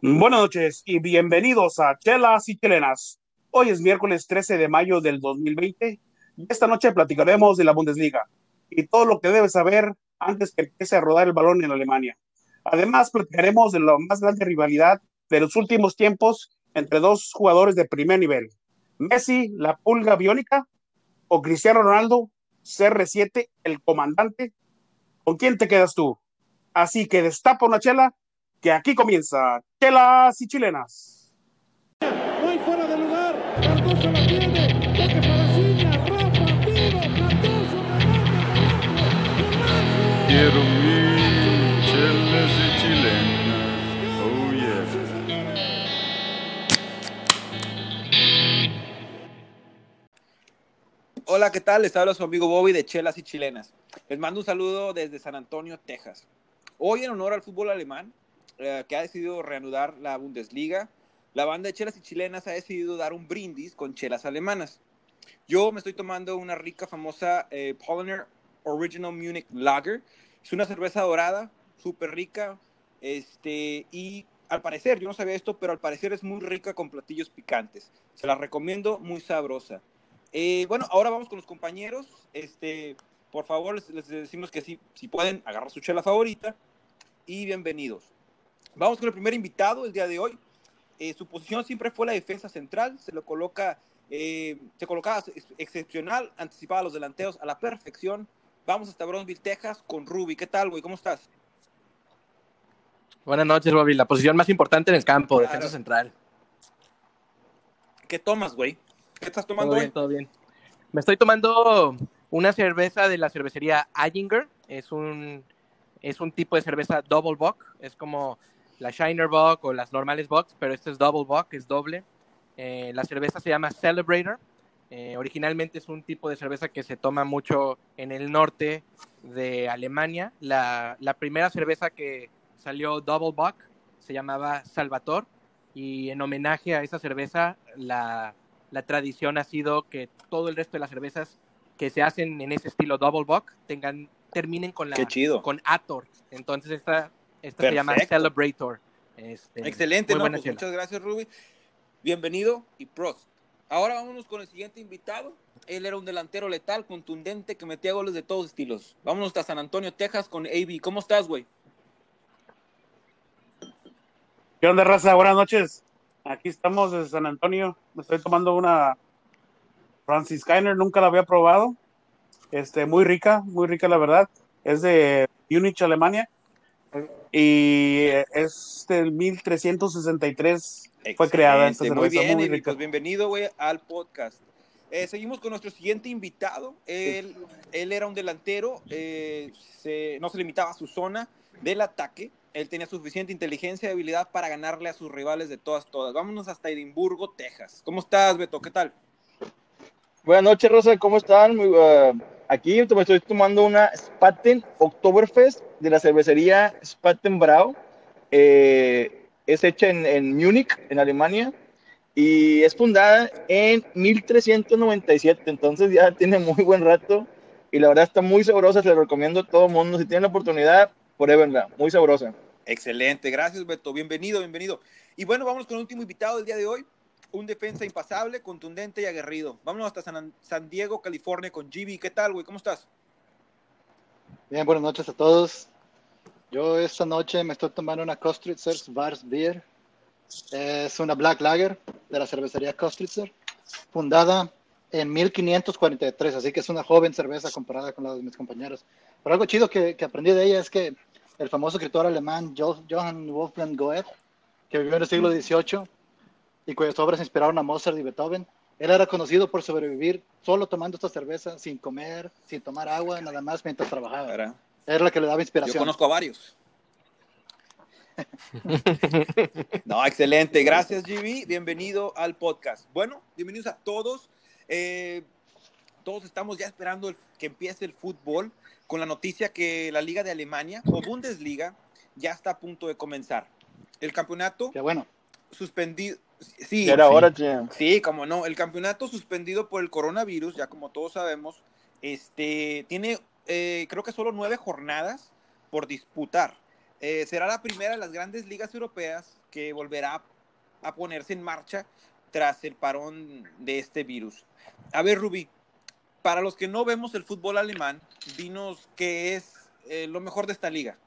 Buenas noches y bienvenidos a Chelas y Chilenas. Hoy es miércoles 13 de mayo del 2020 y esta noche platicaremos de la Bundesliga y todo lo que debes saber antes que empiece a rodar el balón en Alemania. Además, platicaremos de la más grande rivalidad de los últimos tiempos entre dos jugadores de primer nivel. Messi, la pulga biónica, o Cristiano Ronaldo, CR7, el comandante. ¿Con quién te quedas tú? Así que destapa una chela, que aquí comienza Chelas y Chilenas. No hay fuera de lugar. Cardoso la tiene. Toque para Ciña. Rafa, tiro. Cardoso, remate. Quiero mi chelas y chilenas. Oh yeah. Hola, ¿qué tal? Les habla su amigo Bobby de Chelas y Chilenas. Les mando un saludo desde San Antonio, Texas. Hoy, en honor al fútbol alemán, eh, que ha decidido reanudar la Bundesliga, la banda de Chelas y Chilenas ha decidido dar un brindis con chelas alemanas. Yo me estoy tomando una rica, famosa eh, Original Munich Lager. Es una cerveza dorada, súper rica, este, y al parecer, yo no sabía esto, pero al parecer es muy rica con platillos picantes. Se la recomiendo, muy sabrosa. Eh, bueno, ahora vamos con los compañeros. Este, por favor, les, decimos que si, si pueden, agarrar su chela favorita y bienvenidos. Vamos con el primer invitado el día de hoy. Eh, su posición siempre fue la defensa central. Se lo coloca, eh, se colocaba ex- excepcional, anticipaba a los delanteros a la perfección. Vamos hasta Brownsville, Texas, con Ruby. ¿Qué tal, güey? ¿Cómo estás? Buenas noches, Bobby. La posición más importante en el campo, Claro. defensa central. ¿Qué tomas, güey? ¿Qué estás tomando Todo hoy? bien, todo bien. Me estoy tomando una cerveza de la cervecería Allinger. Es un, es un tipo de cerveza double bock. Es como la Shiner Bock o las normales Bocks, pero este es double bock, es doble. Eh, la cerveza se llama Celebrator. Eh, originalmente es un tipo de cerveza que se toma mucho en el norte de Alemania. La, la primera cerveza que salió double bock se llamaba Salvator y en homenaje a esa cerveza la, la tradición ha sido que todo el resto de las cervezas que se hacen en ese estilo double bock tengan terminen con la Qué chido. con Ator. Entonces esta, esta se llama. Celebrator. Este, Excelente, muy ¿no? buena Pues muchas gracias, Ruby. Bienvenido y prost. Ahora vámonos con el siguiente invitado. Él era un delantero letal, contundente, que metía goles de todos estilos. Vámonos hasta San Antonio, Texas, con AB. ¿Cómo estás, güey? ¿Qué onda, raza? Buenas noches. Aquí estamos desde San Antonio. Me estoy tomando una Francis Skyner, nunca la había probado. Este, muy rica, muy rica la verdad. Es de Munich, Alemania. Y es del 1363 fue creada esta Excelente, cerveza, Muy bien, muy rica. Pues bienvenido, güey, al podcast. Eh, seguimos con nuestro siguiente invitado. Él, él era un delantero, eh, se- no se limitaba a su zona del ataque. Él tenía suficiente inteligencia y habilidad para ganarle a sus rivales de todas, todas. Vámonos hasta Edimburgo, Texas. ¿Cómo estás, Beto? ¿Qué tal? Buenas noches, Rosa, ¿cómo están? Muy, uh, aquí me estoy tomando una Spaten Oktoberfest de la cervecería Spaten Brau. Eh, es hecha en, en Múnich, en Alemania, y es fundada en 1397, entonces ya tiene muy buen rato, y la verdad está muy sabrosa, se la recomiendo a todo el mundo. Si tienen la oportunidad, pruébenla, muy sabrosa. Excelente, gracias Beto, bienvenido, bienvenido. Y bueno, vamos con el último invitado del día de hoy, un defensa impasable, contundente y aguerrido. Vámonos hasta San, San Diego, California con GB. ¿Qué tal, güey? ¿Cómo estás? Bien, buenas noches a todos. Yo esta noche me estoy tomando una Kostritzer Svars Beer. Es una Black Lager de la cervecería Kostritzer, fundada en 1543, así que es una joven cerveza comparada con la de mis compañeros. Pero algo chido que, que aprendí de ella es que el famoso escritor alemán Jo- Johann Wolfgang Goethe, que vivió en el siglo XVIII y cuyas obras inspiraron a Mozart y Beethoven, él era conocido por sobrevivir solo tomando esta cerveza, sin comer, sin tomar agua, nada más mientras trabajaba. Para- Era la que le daba Yo inspiración. conozco a varios. No, excelente. Gracias, GB. Bienvenido al podcast. Bueno, bienvenidos a todos. Eh, todos estamos ya esperando el- que empiece el fútbol con la noticia que la Liga de Alemania o Bundesliga ya está a punto de comenzar. El campeonato Qué bueno. suspendido. Sí, era sí. hora, che. Sí, como no, el campeonato suspendido por el coronavirus, ya como todos sabemos, este, tiene, eh, creo que solo nueve jornadas por disputar. Eh, será la primera de las grandes ligas europeas que volverá a ponerse en marcha tras el parón de este virus. A ver, Rubí, para los que no vemos el fútbol alemán, dinos qué es eh, lo mejor de esta liga.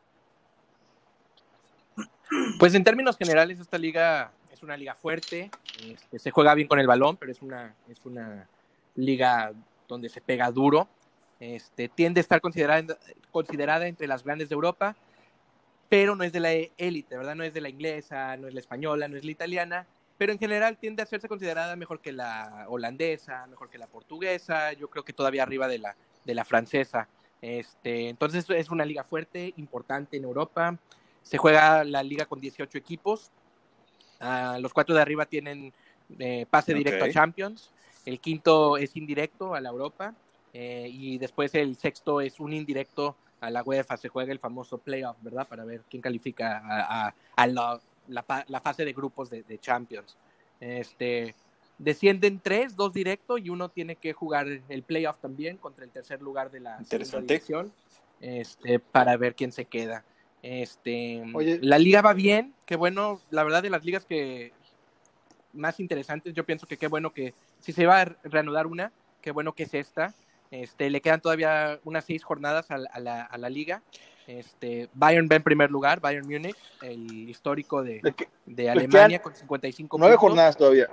Pues en términos generales, esta liga es una liga fuerte, este, se juega bien con el balón, pero es una, es una liga donde se pega duro. Este, tiende a estar considerada, considerada entre las grandes de Europa, pero no es de la élite, ¿verdad? No es de la inglesa, no es la española, no es la italiana, pero en general tiende a serse considerada mejor que la holandesa, mejor que la portuguesa, yo creo que todavía arriba de la, de la francesa. Este, entonces es una liga fuerte, importante en Europa. Se juega la liga con 18 equipos. Ah, los cuatro de arriba tienen eh, pase directo a Champions. El quinto es indirecto a la Europa. eh, y después el sexto es un indirecto a la UEFA. Se juega el famoso playoff, ¿verdad? Para ver quién califica a, a- a la, la pa- la fase de grupos de, de Champions. Este, descienden tres, dos directo y uno tiene que jugar el playoff también contra el tercer lugar de la división este, para ver quién se queda. Este, Oye. la liga va bien, qué bueno, la verdad de las ligas que más interesantes, yo pienso que qué bueno que si se va a reanudar una, qué bueno que es esta. Este, le quedan todavía unas seis jornadas a, la- a la, a la liga. Este, Bayern va en primer lugar, Bayern Múnich, el histórico de, que- de le Alemania con 55 Nueve puntos. jornadas todavía.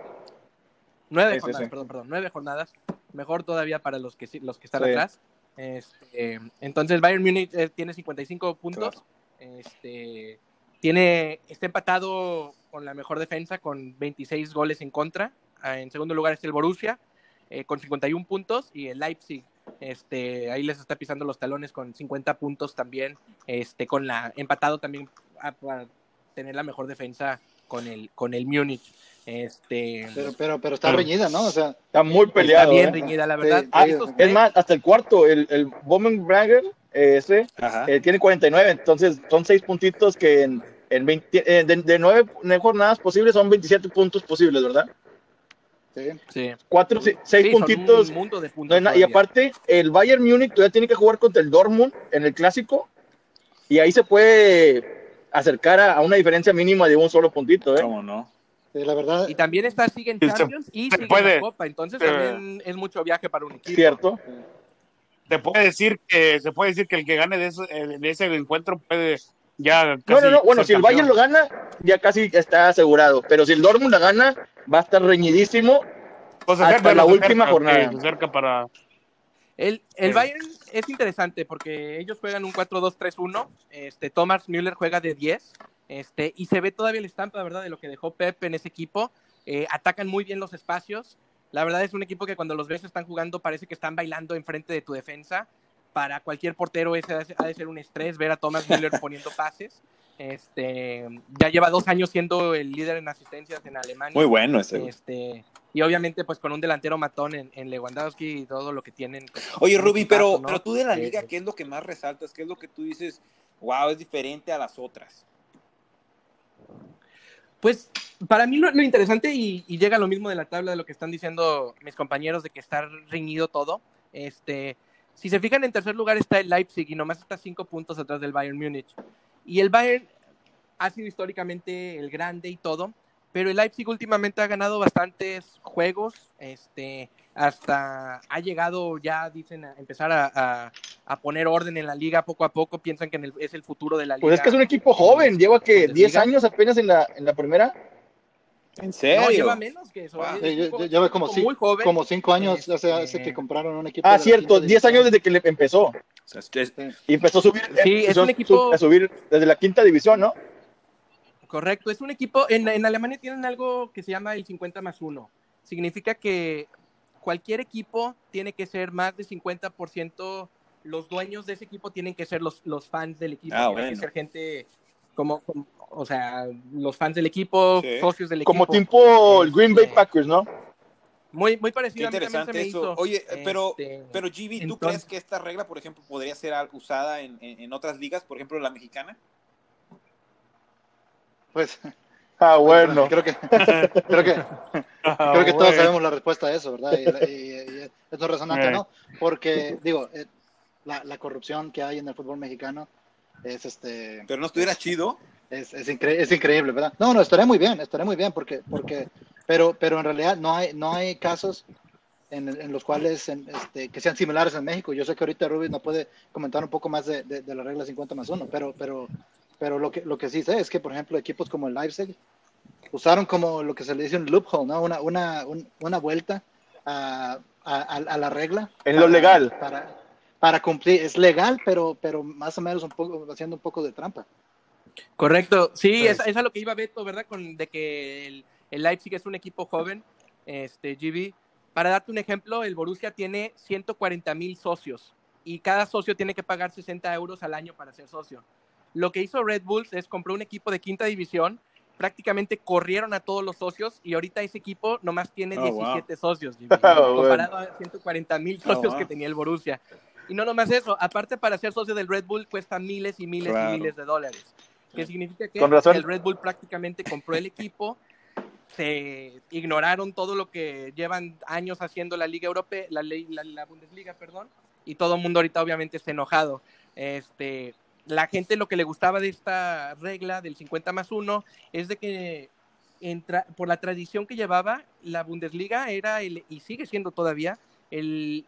Nueve Sí, jornadas, sí. perdón, perdón, nueve jornadas. Mejor todavía para los que los que están atrás. Este, entonces Bayern Múnich eh, tiene 55 puntos. Claro. Este, tiene, está empatado con la mejor defensa con 26 goles en contra. Ah, En segundo lugar está el Borussia eh, con 51 puntos y el Leipzig. Este, ahí les está pisando los talones con 50 puntos también. Este, con la empatado también a- para tener la mejor defensa con el con el Múnich. Este, Pero, pero, pero está Pero- reñida, ¿no? O sea, Está muy Está peleado. bien ¿eh? reñida, la verdad. Sí, Ah, sí. Es más, hasta el cuarto, el, el eh, ese, eh, tiene 49, entonces son seis puntitos que en, en 20 eh, de, de nueve, nueve jornadas posibles son 27 puntos posibles, ¿verdad? sí. sí. Cuatro, se- seis Sí, puntitos. mundo de puntos y aparte, el Bayern Múnich todavía tiene que jugar contra el Dortmund en el clásico, y ahí se puede acercar a, a una diferencia mínima de un solo puntito, ¿eh? ¿Cómo no? Sí, la verdad, Y también está, sigue en Y se- Champions y se sigue en la Copa. Entonces eh, también es mucho viaje para un equipo. ¿Cierto? Se puede decir que se puede decir que el que gane de ese, eh, de ese encuentro puede ya No, casi no, no. Bueno, si el. Bayern lo gana, ya casi está asegurado. Pero si el Dortmund la gana, va a estar reñidísimo. Pues se hasta acerca, la última acerca, jornada. acerca para El, el. Bayern es interesante porque ellos juegan un 4-2-3-1. Este, Thomas Müller juega de 10. Este, y se ve todavía la estampa, ¿verdad?, de lo que dejó Pep en ese equipo. Eh, atacan muy bien los espacios. La verdad es un equipo que cuando los ves están jugando parece que están bailando enfrente de tu defensa. Para cualquier portero ese ha de- ser un estrés ver a Thomas Müller poniendo pases. Este, ya lleva dos años siendo el líder en asistencias en Alemania. Muy bueno ese. Este, y obviamente, pues con un delantero matón en, en Lewandowski y todo lo que tienen. pues, Oye, Ruby, pero, ¿no? pero tú de la liga, ¿qué es lo que más resaltas? ¿Qué es lo que tú dices, wow, es diferente a las otras? Pues para mí lo, interesante, y, llega lo mismo de la tabla de lo que están diciendo mis compañeros, de que está reñido todo. Este, si se fijan, en tercer lugar está el Leipzig y nomás está cinco puntos atrás del Bayern Múnich. Y el Bayern ha sido históricamente el grande y todo, pero el Leipzig últimamente ha ganado bastantes juegos, este, hasta ha llegado ya, dicen, a empezar a- a poner orden en la liga poco a poco, piensan que en el- es el futuro de la liga. Pues es que es un equipo joven. Lleva que Bundesliga. 10 años apenas en la, en la primera. ¿En serio? No, lleva menos que eso. Wow. es Sí, un yo- equipo- yo- lleva como, joven. como cinco años, Este- o sea, hace que compraron un equipo. Ah, de la cierto. quinta 10 años desde que le empezó. O sea, es- Y empezó a subir. Sí, es un equipo- A subir desde la quinta división, ¿no? Correcto, es un equipo, en, en Alemania tienen algo que se llama el 50 más 1. Significa que cualquier equipo tiene que ser más de 50%, los dueños de ese equipo tienen que ser los, los fans del equipo, Ah, tienen que ser gente como, como- o sea, los fans del equipo, Sí. socios del Como equipo. tipo el Green Bay Este, Packers, ¿no? Muy, muy Qué parecido, a mí también se interesante me eso. hizo. Oye, pero, Este, pero GB, ¿tú entonces- crees que esta regla, por ejemplo, podría ser usada en, en- en otras ligas, por ejemplo, la mexicana? Pues, Ah, bueno. creo que, creo que, Ah, creo que todos sabemos la respuesta a eso, ¿verdad? Y, y- y es resonante, Eh. ¿no? Porque, digo, eh, la, la corrupción que hay en el fútbol mexicano es este. Pero no estuviera chido. Es, es, incre- es increíble, ¿verdad? No, no, estaré muy bien, estaré muy bien, porque, porque, pero, pero en realidad no hay, no hay casos en, en los cuales en, este, que sean similares en México. Yo sé que ahorita Rubí nos puede comentar un poco más de, de, de la regla 50 más 1, pero, pero, pero lo, que, lo que sí sé es que, por ejemplo, equipos como el Leipzig usaron como lo que se le dice un loophole, ¿no? Una, una, un- una vuelta a, a, a- a la regla. En lo legal. Para, para cumplir, es legal, pero, pero más o menos un poco, haciendo un poco de trampa. Correcto. Sí, Pues- es, es a lo que iba Beto, ¿verdad? Con, de que el, el Leipzig es un equipo joven, este, GB. Para darte un ejemplo, el Borussia tiene 140 mil socios y cada socio tiene que pagar 60 euros al año para ser socio. Lo que hizo Red Bulls es compró un equipo de quinta división, prácticamente corrieron a todos los socios y ahorita ese equipo nomás tiene Oh, 17 socios, GB, Bueno. comparado a 140 mil Oh, socios wow. que tenía el Borussia. Y no nomás eso, aparte para ser socio del Red Bull cuesta miles y miles Claro. y miles de dólares. Que significa que Con razón. el Red Bull prácticamente compró el equipo, se ignoraron todo lo que llevan años haciendo la Liga Europea, la, ley- la, la Bundesliga, perdón, y todo el mundo ahorita obviamente está enojado. Este, la gente lo que le gustaba de esta regla del 50 más 1 es de que entra, por la tradición que llevaba, la Bundesliga era el, y sigue siendo todavía el,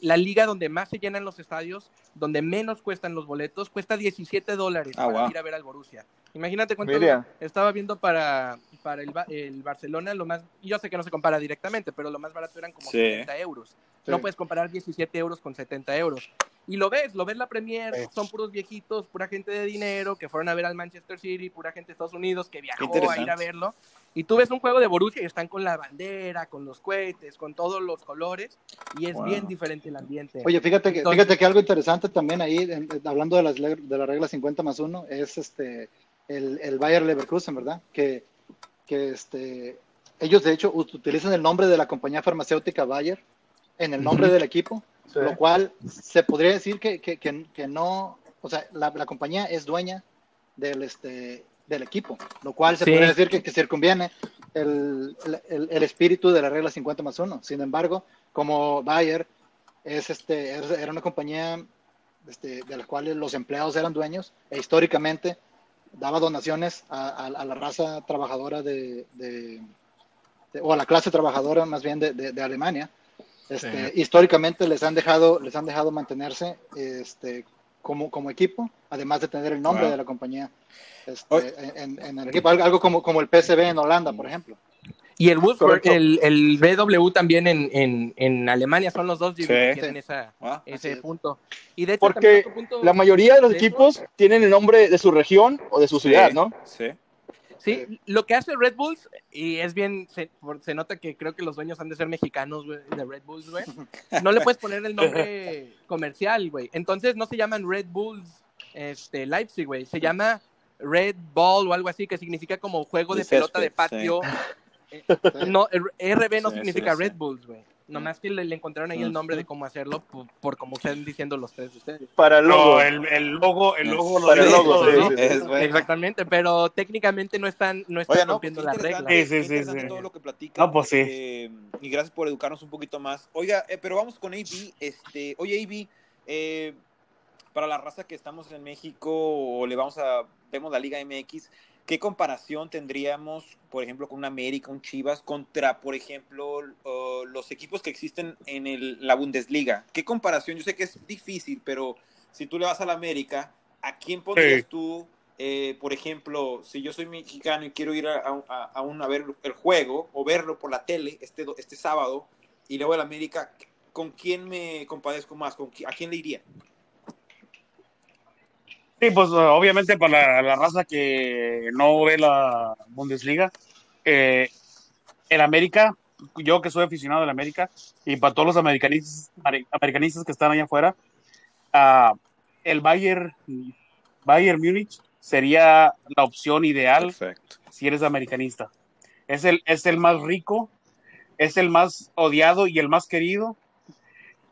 la liga donde más se llenan los estadios, donde menos cuestan los boletos, cuesta 17 dólares Ah, para wow. ir a ver al Borussia. Imagínate cuánto Mira. estaba viendo para, para el, el Barcelona, lo más, yo sé que no se compara directamente, pero lo más barato eran como Sí. 70 euros. Sí. No puedes comparar 17 euros con 70 euros. Y lo ves, lo ves la Premier, Sí. son puros viejitos, pura gente de dinero, que fueron a ver al Manchester City, pura gente de Estados Unidos que viajó a ir a verlo. Y tú ves un juego de Borussia y están con la bandera, con los cohetes, con todos los colores, y es Wow. bien diferente el ambiente. Oye, fíjate que, Entonces- fíjate que algo interesante también ahí, en- en- hablando de, las, de la regla 50 más 1, es este, el, el Bayer Leverkusen, ¿verdad? Que, que este, ellos de hecho ut- utilizan el nombre de la compañía farmacéutica Bayer en el nombre del equipo, Sí. lo cual se podría decir que, que, que, que no, o sea, la, la compañía es dueña del, este, del equipo, lo cual se Sí. podría decir que, que circunviene el, el, el espíritu de la regla 50 más 1. Sin embargo, como Bayer es este, es- era una compañía este, de la cual los empleados eran dueños e históricamente daba donaciones a, a- a la raza trabajadora de, de- de- o a la clase trabajadora más bien de- de Alemania. Este, Históricamente les han dejado, les han dejado mantenerse este, como, como equipo, además de tener el nombre Wow. de la compañía este, en, en el equipo, algo, como, como el PSV en Holanda, por ejemplo. Y el Wolfsburg, el, el BW también en, en, en Alemania son los dos Sí. que tienen esa, Ah, ese es. punto. Y de hecho, Porque punto- La mayoría de los de eso- equipos tienen el nombre de su región o de su sí, ciudad, ¿no? Sí. Sí, lo que hace Red Bulls, y es bien, se, por- se nota que creo que los dueños han de ser mexicanos, güey, de Red Bulls, güey. No le puedes poner el nombre comercial, güey. Entonces no se llaman Red Bulls este, Leipzig, güey. Se llama Red Ball o algo así, que significa como juego de, pelota de césped, patio. Eh, No, RB no Sí, significa sí. Red Bulls, güey. Nomás que le, le encontraron ahí el nombre de cómo hacerlo por, por como están diciendo los tres de ustedes. Para el logo. No, el, el logo, el logo lo Para el logo, sí, ¿no? sí, sí. Es bueno. Exactamente, pero técnicamente no están, no están Oye, no, rompiendo las reglas. Sí, sí, sí, sí. todo lo que platica. No, pues sí. Eh, y gracias por educarnos un poquito más. Oiga, eh, pero vamos con AB. Este, oye, AB, eh, para la raza que estamos en México o le vamos a, vemos la Liga MX, ¿qué comparación tendríamos, por ejemplo, con un América, un Chivas, contra, por ejemplo, uh, los equipos que existen en el- la Bundesliga? ¿Qué comparación? Yo sé que es difícil, pero si tú le vas a la América, ¿a quién pondrías Sí. tú? eh, por ejemplo, si yo soy mexicano y quiero ir a, a- a un- a ver el juego o verlo por la tele este, este sábado y luego el América, ¿con quién me compadezco más? ¿Con ¿A quién le iría? Sí, pues uh, obviamente para la, la raza que no ve la Bundesliga, eh, el América, yo que soy aficionado del América, y para todos los americanistas, ameri- americanistas que están allá afuera, ah, el Bayern, Bayern Múnich sería la opción ideal Perfecto. si eres americanista. Es el, es el más rico, es el más odiado y el más querido.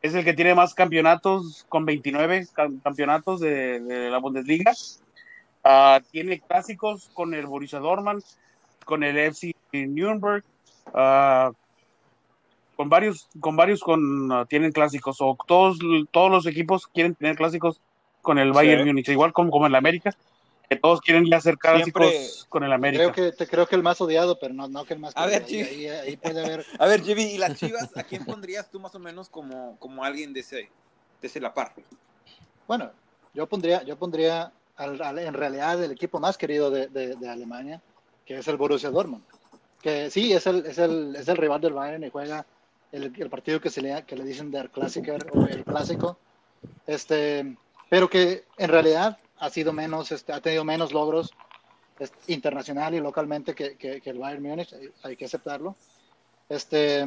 Es el que tiene más campeonatos, con 29 cam- campeonatos de, de la Bundesliga. Ah, tiene clásicos con el Borussia Dortmund, con el FC Nuremberg, ah, con varios, con varios con, ah, tienen clásicos. O todos, todos los equipos quieren tener clásicos con el Bayern Sí. Múnich, igual como, como en la América. Que todos quieren ya hacer clásicos Siempre- con el América. Creo que, te, creo que el más odiado, pero no, no que el más A ver, ahí, ahí- ahí puede haber. A ver, Jimmy, ¿y las Chivas a quién pondrías tú más o menos como, como alguien de ese, de ese la par? Bueno, yo pondría, yo pondría al- al- en realidad el equipo más querido de, de- de Alemania, que es el Borussia Dortmund. Que sí, es el, es el, es el rival del Bayern y juega el, el partido que, se le, que le dicen Der Klassiker o el clásico. Este, pero que en realidad ha sido menos, este, ha tenido menos logros este, internacional y localmente que, que- que el Bayern Múnich, hay- hay que aceptarlo. Este,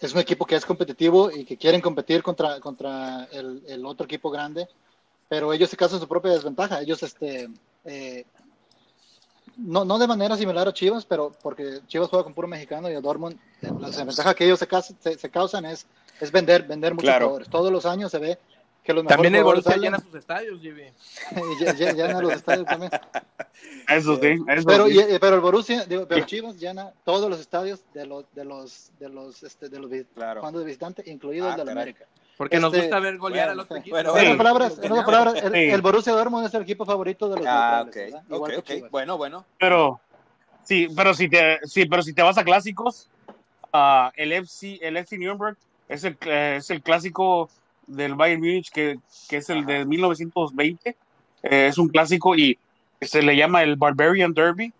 es un equipo que es competitivo y que quieren competir contra, contra el, el otro equipo grande, pero ellos se casan su propia desventaja. Ellos, este, eh, no, no de manera similar a Chivas, pero porque Chivas juega con puro mexicano y el Dortmund, eh, la desventaja que ellos se, se, se causan es, es vender, vender muchos Claro. jugadores. Todos los años se ve que los También el Borussia salen llena sus estadios, Jimmy. llenan los estadios también. Eso sí, eso Pero, sí. y- eh, pero el Borussia, digo, pero Chivas llena todos los estadios de los de los de los este, de los Claro. jugando de visitante, incluido Ah, el de la. América. Porque nos Este, gusta ver golear bueno, al otro equipo. bueno, En Sí. otras palabras, en otras palabras, el, Sí. el Borussia Dortmund es el equipo favorito de los Ah, ok, neutrales, ¿verdad? ok, Igual que ok. Chivas. Bueno, bueno. Pero sí, pero si te, sí, pero si te vas a clásicos, ah, el FC, el FC Nuremberg es el, eh, es el clásico del Bayern Múnich que, que es el de 1920. Eh, es un clásico y se le llama el Barbarian Derby.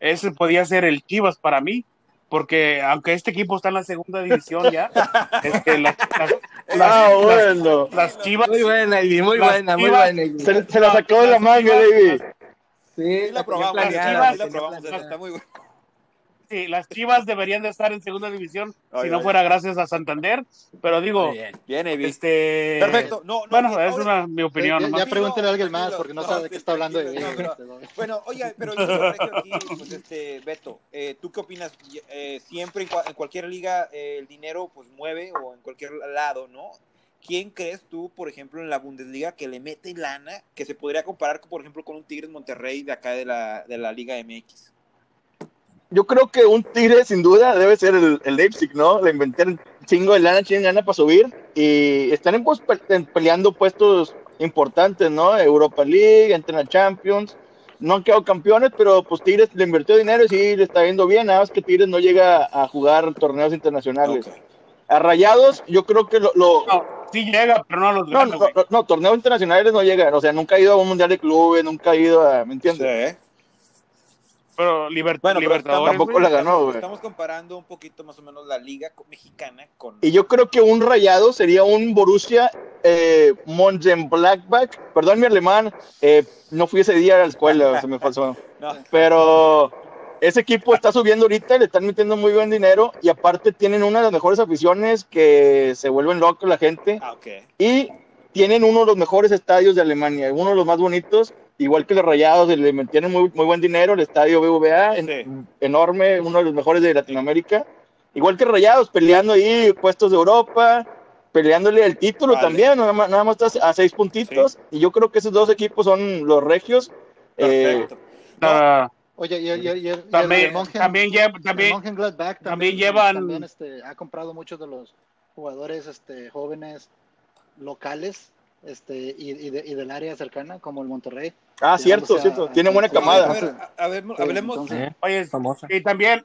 Ese podía ser el Chivas para mí, porque aunque este equipo está en la segunda división ya, este, las, las- las- Ah, las- bueno. las Chivas, Muy buena, Ivy, muy Las buena, muy Chivas- buena. Ivy. Se, se la sacó de la manga, David. Sí, la probamos, planeada, sí la probamos, está muy. Sí, las Chivas deberían de estar en segunda división Oye, si no oye. fuera gracias a Santander, pero digo, bien. Bien, este, Perfecto. No, no, Bueno, bien, es ahora- una mi opinión. Ya- ya pregúntele a alguien más, porque no sabe de qué está hablando de no, pero- Bueno, oye, pero yo aquí, pues este, Beto, eh, ¿tú qué opinas? Eh, siempre en cualquier liga eh, el dinero pues mueve o en cualquier lado, ¿no? ¿Quién crees tú, por ejemplo, en la Bundesliga que le mete lana que se podría comparar, por ejemplo, con un Tigres Monterrey de acá de la, de la Liga MX? Yo creo que un tigre sin duda debe ser el, el Leipzig, ¿no? Le inventar chingo de lana, chingo de lana para subir y están pues, peleando puestos importantes, ¿no? Europa League, entran a Champions. No han quedado campeones, pero pues Tigres le invirtió dinero y sí le está yendo bien. Nada más que Tigres no llega a jugar torneos internacionales. Ok. A Rayados, yo creo que lo, lo- No, sí llega, pero no a los no, grandes, no, no, torneos internacionales no llega. O sea, nunca ha ido a un mundial de clubes, nunca ha ido a, ¿me entiendes? Sí. Pero Liber- Bueno, pero Libertadores, tampoco güey. la ganó, estamos, güey. estamos comparando un poquito más o menos la liga mexicana con... Y yo creo que un rayado sería un Borussia eh, Mönchengladbach. Perdón mi alemán, eh, no fui ese día a la escuela, se me pasó. No, Pero ese equipo está subiendo ahorita, le están metiendo muy buen dinero y aparte tienen una de las mejores aficiones que se vuelven locos la gente ah, ok. y tienen uno de los mejores estadios de Alemania, uno de los más bonitos, igual que los Rayados, le metieron muy, muy buen dinero, el estadio BVA, en- Sí. enorme, uno de los mejores de Latinoamérica, igual que Rayados, peleando ahí puestos de Europa, peleándole el título Vale. también, nada más, nada más estás a seis puntitos, y yo creo que esos dos equipos son los regios. eh, Perfecto. Ah, Oye, y, y- y- el- también, el Mönchen- también, lleva- el también, también llevan- también, este, ha comprado muchos de los jugadores este, jóvenes locales este, y, y de- y del área cercana, como el Monterrey. ah, cierto, o sea, cierto, tiene buena A camada. ver, a, a ver, Sí, hablemos... entonces- oye, y también,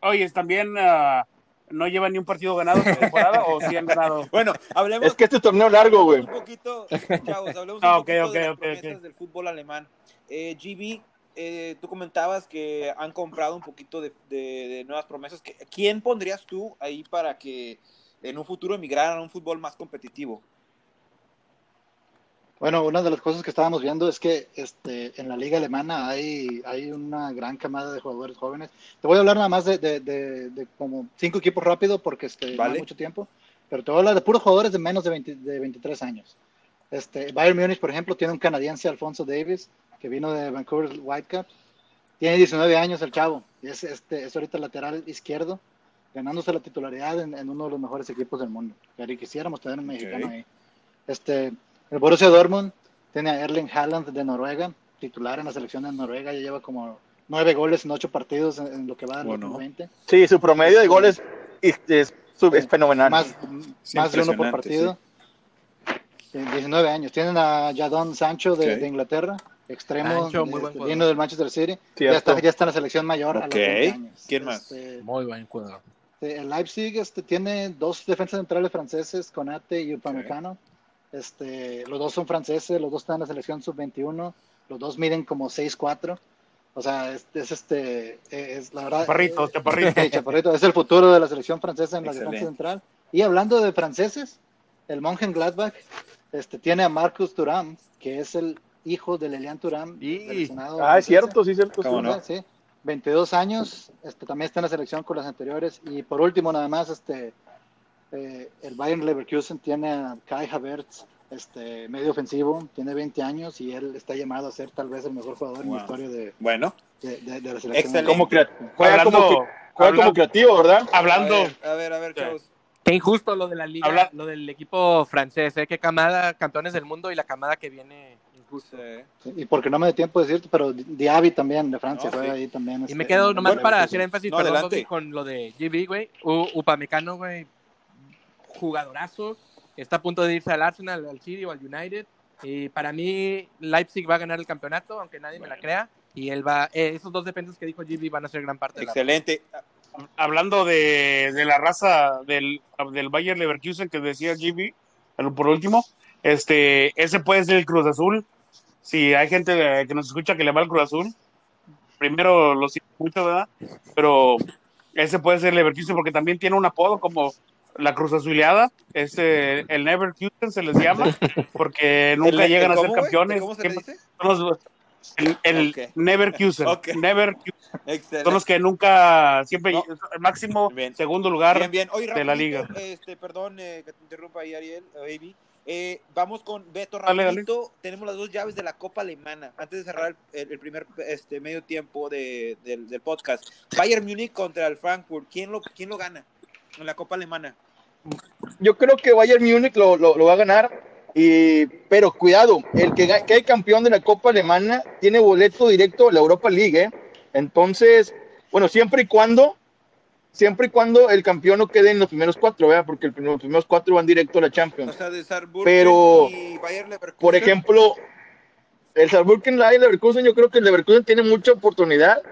oye, también ah, no llevan ni un partido ganado esta temporada o sí han ganado. Bueno, hablemos... Es que este torneo largo, güey. Un poquito, chavos, hablemos Ah, un ok, poquito ok, de las ok, promesas del fútbol alemán. Eh, GB, eh, tú comentabas que han comprado un poquito de, de- de nuevas promesas. ¿Qué- ¿Quién pondrías tú ahí para que en un futuro emigraran a un fútbol más competitivo? Bueno, una de las cosas que estábamos viendo es que este, en la liga alemana hay, hay una gran camada de jugadores jóvenes. Te voy a hablar nada más de, de- de- de como cinco equipos rápido porque este, no Vale. hay mucho tiempo, pero te voy a hablar de puros jugadores de menos de, 20 de 23 años. Este, Bayern Múnich, por ejemplo, tiene un canadiense, Alfonso Davis, que vino de Vancouver Whitecaps. Tiene 19 años el chavo, y es, este, es ahorita lateral izquierdo, ganándose la titularidad en, en uno de los mejores equipos del mundo. Que quisiéramos tener un mexicano Ok. ahí. Este, el Borussia Dortmund tiene a Erling Haaland de Noruega, titular en la selección de Noruega, ya lleva como nueve goles en ocho partidos en, en lo que va del Bueno. 2020. Sí, su promedio de goles es, es- es fenomenal. Más, de uno por partido. Sí, 19 años. Tienen a Jadon Sancho de, Inglaterra, extremo, Sancho, vino del Manchester City. Ya está, ya está en la selección mayor a los Ok. 20 años. ¿Quién más? Este, Muy buen jugador. este, el Leipzig este, tiene dos defensas centrales franceses, Conate y Upamecano. Este, los dos son franceses, los dos están en la selección sub-21, los dos miden como 6'4". O sea, es, es este, es la verdad. Chaparrito, chaparrito. Sí, Chaparrito, es el futuro de la selección francesa en la Excelente. defensa central. Y hablando de franceses, el Mönchengladbach este, tiene a Marcus Thuram, que es el hijo de Lilian Thuram, Y- Ah, es cierto, sí, cierto. ¿Cómo sí. no? Sí, 22 años, este, también está en la selección con las anteriores. Y por último, nada más, este, eh, el Bayern Leverkusen tiene a Kai Havertz, este, medio ofensivo, tiene 20 años y él está llamado a ser tal vez el mejor jugador en la historia de, Bueno, de- de- de la selección. Excelente. Como juega Hablando, como, que- juega hablando- como creativo, ¿verdad? hablando, a ver, a ver, chavos. Qué injusto lo de la liga, Habla- lo del equipo francés, ¿eh? Qué camada, campeones del mundo y la camada que viene injusto. Sí. Y porque no me da tiempo de decirte, pero Diaby también de Francia No, sí. ahí también. Y este, me quedo en- nomás para hacer énfasis, No, perdón, con lo de GB, güey. Upamecano, güey, jugadorazo. Está a punto de irse al Arsenal, al City o al United. Y para mí, Leipzig va a ganar el campeonato, aunque nadie me la crea. Y él va, eh, esos dos defensas que dijo GB van a ser gran parte de la. Excelente. hablando de, de la raza del, del Bayer Leverkusen que decía el- por último, este, ese puede ser el Cruz Azul. Si hay gente de- que nos escucha que le va al Cruz Azul, primero lo siento mucho, ¿verdad? Pero ese puede ser Leverkusen porque también tiene un apodo como la Cruz Azuleada, este, el Neverkusen se les llama, porque nunca ¿El- llegan el a ser campeones. ¿Cómo se dice? el el Ok. Neverkusen, Ok. Neverkusen Excelente. son los que nunca, siempre, No. el máximo Bien. segundo lugar. Bien, bien. Oye, de la liga. Este, perdón eh, que te interrumpa ahí, Ariel, eh, Baby. Eh, vamos con Beto Dale, dale. rapidito. Tenemos las dos llaves de la Copa Alemana. Antes de cerrar el, el- el primer este, medio tiempo de- del, del podcast. Bayern Múnich contra el Frankfurt. ¿Quién lo, ¿Quién lo gana en la Copa Alemana? Yo creo que Bayern Múnich lo, lo, lo va a ganar. Y, pero cuidado, el que quede campeón de la Copa Alemana tiene boleto directo a la Europa League. ¿eh? Entonces, bueno, siempre y cuando, siempre y cuando el campeón no quede en los primeros cuatro, ¿verdad? porque el los primeros cuatro van directo a la O Champions. sea, de Pero, y. Por ejemplo, el Saarbrücken la Leverkusen, yo creo que el Leverkusen tiene mucha oportunidad.